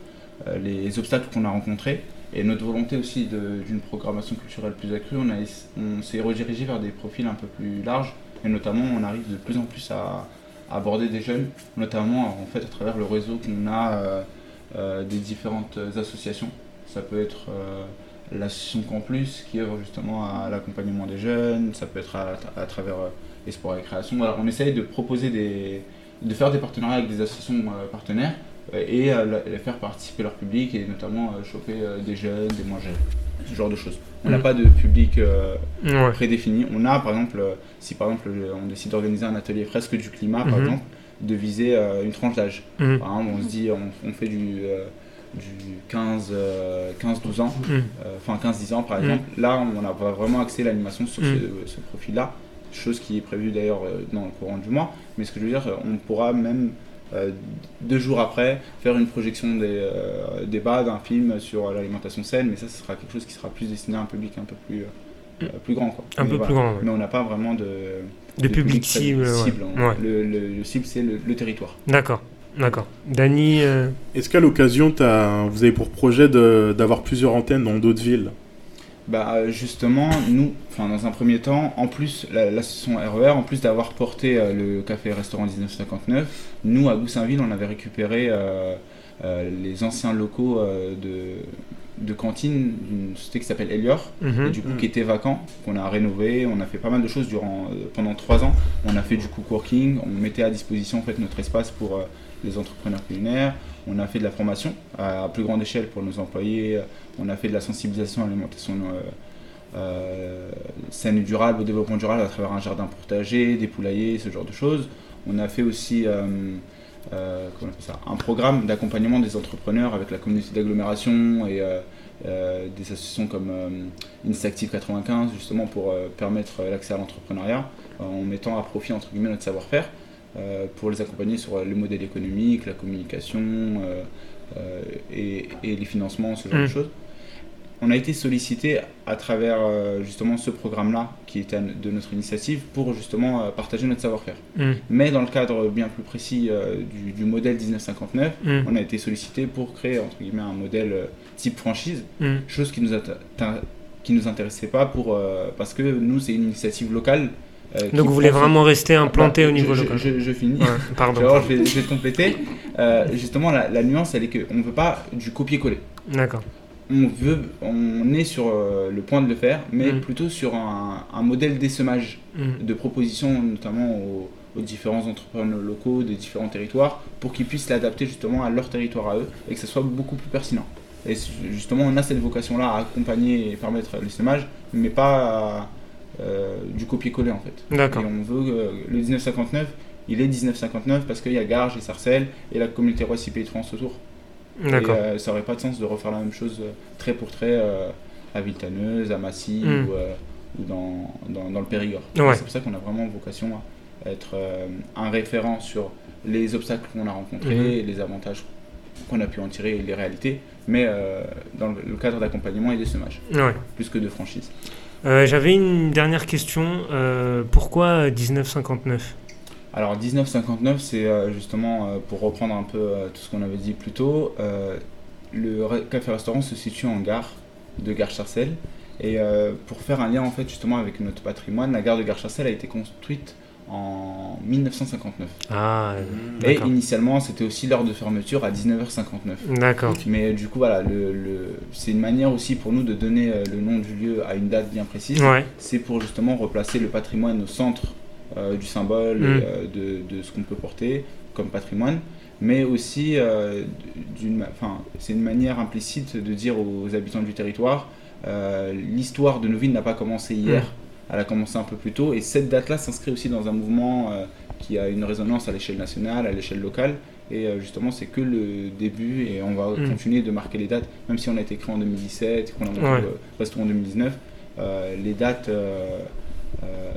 euh, les obstacles qu'on a rencontrés, et notre volonté aussi d'une programmation culturelle plus accrue, on, s'est redirigé vers des profils un peu plus larges et notamment on arrive de plus en plus à, aborder des jeunes, notamment en fait à travers le réseau qu'on a euh, des différentes associations. Ça peut être l'association Campus qui œuvre justement à l'accompagnement des jeunes, ça peut être à, à travers sports et création. Alors on essaye de proposer des, de faire des partenariats avec des associations euh, partenaires euh, et euh, les faire participer leur public et notamment choper euh, des jeunes, des moins jeunes, ce genre de choses. On n'a Mm. pas de public euh, Ouais. prédéfini. On a par exemple, si par exemple on décide d'organiser un atelier fresque du climat par Mhm. exemple, de viser euh, une tranche d'âge. Mm. Par exemple, on se dit, on, on fait du, euh, du 15, euh, 15-12 ans, Mm. enfin 15-10 ans par exemple. Là, on a vraiment axé l'animation sur ce, ce profil-là, chose qui est prévue d'ailleurs euh, dans le courant du mois. Mais ce que je veux dire, euh, on pourra même euh, deux jours après faire une projection des euh, débats d'un film sur l'alimentation saine, mais ça, ce sera quelque chose qui sera plus destiné à un public un peu plus, euh, plus grand. Quoi. Un Mais peu voilà. plus grand, ouais. Mais on n'a pas vraiment de, De public cible. ouais. hein. Ouais. Le, le- le cible, c'est le, le territoire. D'accord, d'accord. Dani, euh, Est-ce qu'à l'occasion, t'as- vous avez pour projet de- d'avoir plusieurs antennes dans d'autres villes? Bah justement, nous, enfin dans un premier temps, en plus la- l'association RER, en plus d'avoir porté euh, le café restaurant 1959, nous à Goussainville, on avait récupéré euh, euh, les anciens locaux de, de cantine d'une société qui s'appelle Elior, mhm. et du coup Mhm. qui était vacant, qu'on a rénové, on a fait pas mal de choses durant pendant trois ans. On a fait du coworking, on mettait à disposition en fait notre espace pour les entrepreneurs culinaires. On a fait de la formation à, plus grande échelle pour nos employés. On a fait de la sensibilisation à l'alimentation euh, euh, saine et durable, au développement durable à travers un jardin potager, des poulaillers, ce genre de choses. On a fait aussi euh, un programme d'accompagnement des entrepreneurs avec la communauté d'agglomération et des associations comme Initiative 95 justement pour permettre l'accès à l'entrepreneuriat en mettant à profit entre guillemets notre savoir-faire pour les accompagner sur euh, le modèle économique, la communication euh, euh, et, et les financements, ce genre Mm. de choses. On a été sollicité à travers euh, justement ce programme-là qui était de notre initiative pour justement euh, partager notre savoir-faire. Mm. Mais dans le cadre bien plus précis euh, du, du modèle 1959, Mm. on a été sollicité pour créer entre guillemets un modèle euh, type franchise Mm. chose qui nous qui nous intéressait pas pour euh, parce que nous c'est une initiative locale. Euh, Donc vous voulez vraiment rester implanté Bah, au niveau je, local Je, je- je finis. Ouais, Pardon. Alors, je, vais, je vais te compléter. Euh, justement, la, la nuance, elle est qu'on ne veut pas du copier-coller. D'accord. On veut, on est sur euh, le point de le faire, mais Mm. plutôt sur un, un modèle d'essemage Mm. de propositions, notamment aux, aux différents entrepreneurs locaux des différents territoires, pour qu'ils puissent l'adapter justement à leur territoire à eux et que ce soit beaucoup plus pertinent. Et justement, on a cette vocation-là à accompagner et permettre l'essaimage, mais pas euh, du copier-coller en fait. D'accord. Et on veut, euh, le 1959, il est 1959 parce qu'il y a Garges et Sarcelles et la communauté Pays de France autour. D'accord. Et, euh, ça aurait pas de sens de refaire la même chose euh, trait pour trait euh, à Villetaneuse, à Massy Mm. ou, euh, ou dans, dans, dans le Périgord. Ouais. C'est pour ça qu'on a vraiment vocation à être euh, un référent sur les obstacles qu'on a rencontrés, Mhm. les avantages qu'on a pu en tirer et les réalités, mais euh, dans le, cadre d'accompagnement et d'essaimage, Ouais. plus que de franchise. Euh, J'avais une dernière question. Euh, pourquoi 1959 Alors 1959, c'est euh, justement, pour reprendre un peu tout ce qu'on avait dit plus tôt, le re- café-restaurant se situe en gare de Gare-Charcel. Et pour faire un lien en fait justement avec notre patrimoine, la gare de Gare-Charcel a été construite en 1959. Ah, Et d'accord. initialement, c'était aussi l'heure de fermeture à 19h59. D'accord. Mais euh, du coup, voilà, le, le- c'est une manière aussi pour nous de donner euh, le nom du lieu à une date bien précise. Ouais. C'est pour justement replacer le patrimoine au centre euh, du symbole Mm. et, euh, de, de ce qu'on peut porter comme patrimoine. Mais aussi, euh, d'une, ma- enfin, c'est une manière implicite de dire aux habitants du territoire euh, l'histoire de nos villes n'a pas commencé hier, Mm. Elle a commencé un peu plus tôt. Et cette date-là s'inscrit aussi dans un mouvement euh, qui a une résonance à l'échelle nationale, à l'échelle locale. Et euh, justement, c'est que le début et on va Mm. continuer de marquer les dates, même si on a été créé en 2017 et qu'on a monté Ouais. le restaurant en 2019. euh, les dates, euh, euh,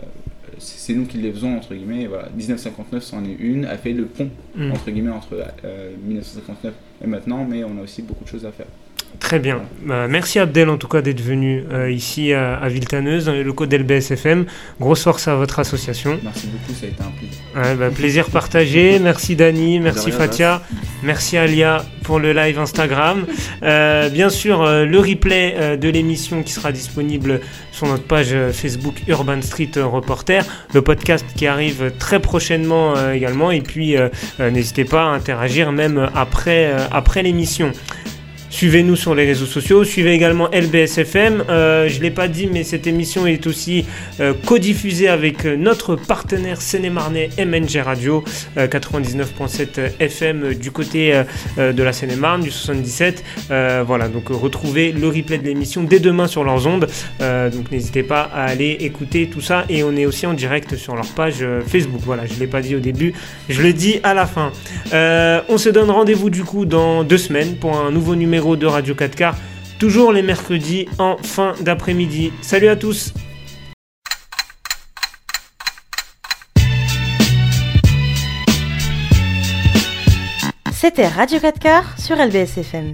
c'est nous qui les faisons, entre guillemets. et Voilà. 1959, c'en est une, a fait le pont, Mm. entre guillemets, entre euh, 1959 et maintenant, mais on a aussi beaucoup de choses à faire. Très bien. Bah, merci Abdel en tout cas d'être venu euh, ici à, à Villetaneuse dans les locaux d'LBSFM. Grosse force à votre association. Merci beaucoup, ça a été un plaisir. Ouais, bah, plaisir partagé. Merci Dani, merci rien, Fatia, merci Alia pour le live Instagram. Euh, bien sûr, euh, le replay euh, de l'émission qui sera disponible sur notre page euh, Facebook Urban Street euh, Reporter. Le podcast qui arrive très prochainement euh, également. Et puis, euh, euh, n'hésitez pas à interagir même après, euh, après l'émission. Suivez-nous sur les réseaux sociaux, suivez également LBSFM. Euh, je ne l'ai pas dit, mais cette émission est aussi euh, codiffusée avec euh, notre partenaire Seine-et-Marnais MNG Radio, euh, 99.7 FM euh, du côté euh, euh, de la Seine-et-Marne, du 77. Euh, voilà, donc euh, retrouvez le replay de l'émission dès demain sur leurs ondes. Euh, donc n'hésitez pas à aller écouter tout ça. Et on est aussi en direct sur leur page euh, Facebook. Voilà, je ne l'ai pas dit au début, je le dis à la fin. Euh, on se donne rendez-vous du coup dans deux semaines pour un nouveau numéro de Radio 4 quarts, toujours les mercredis en fin d'après-midi. Salut à tous C'était Radio 4 quarts sur LBSFM.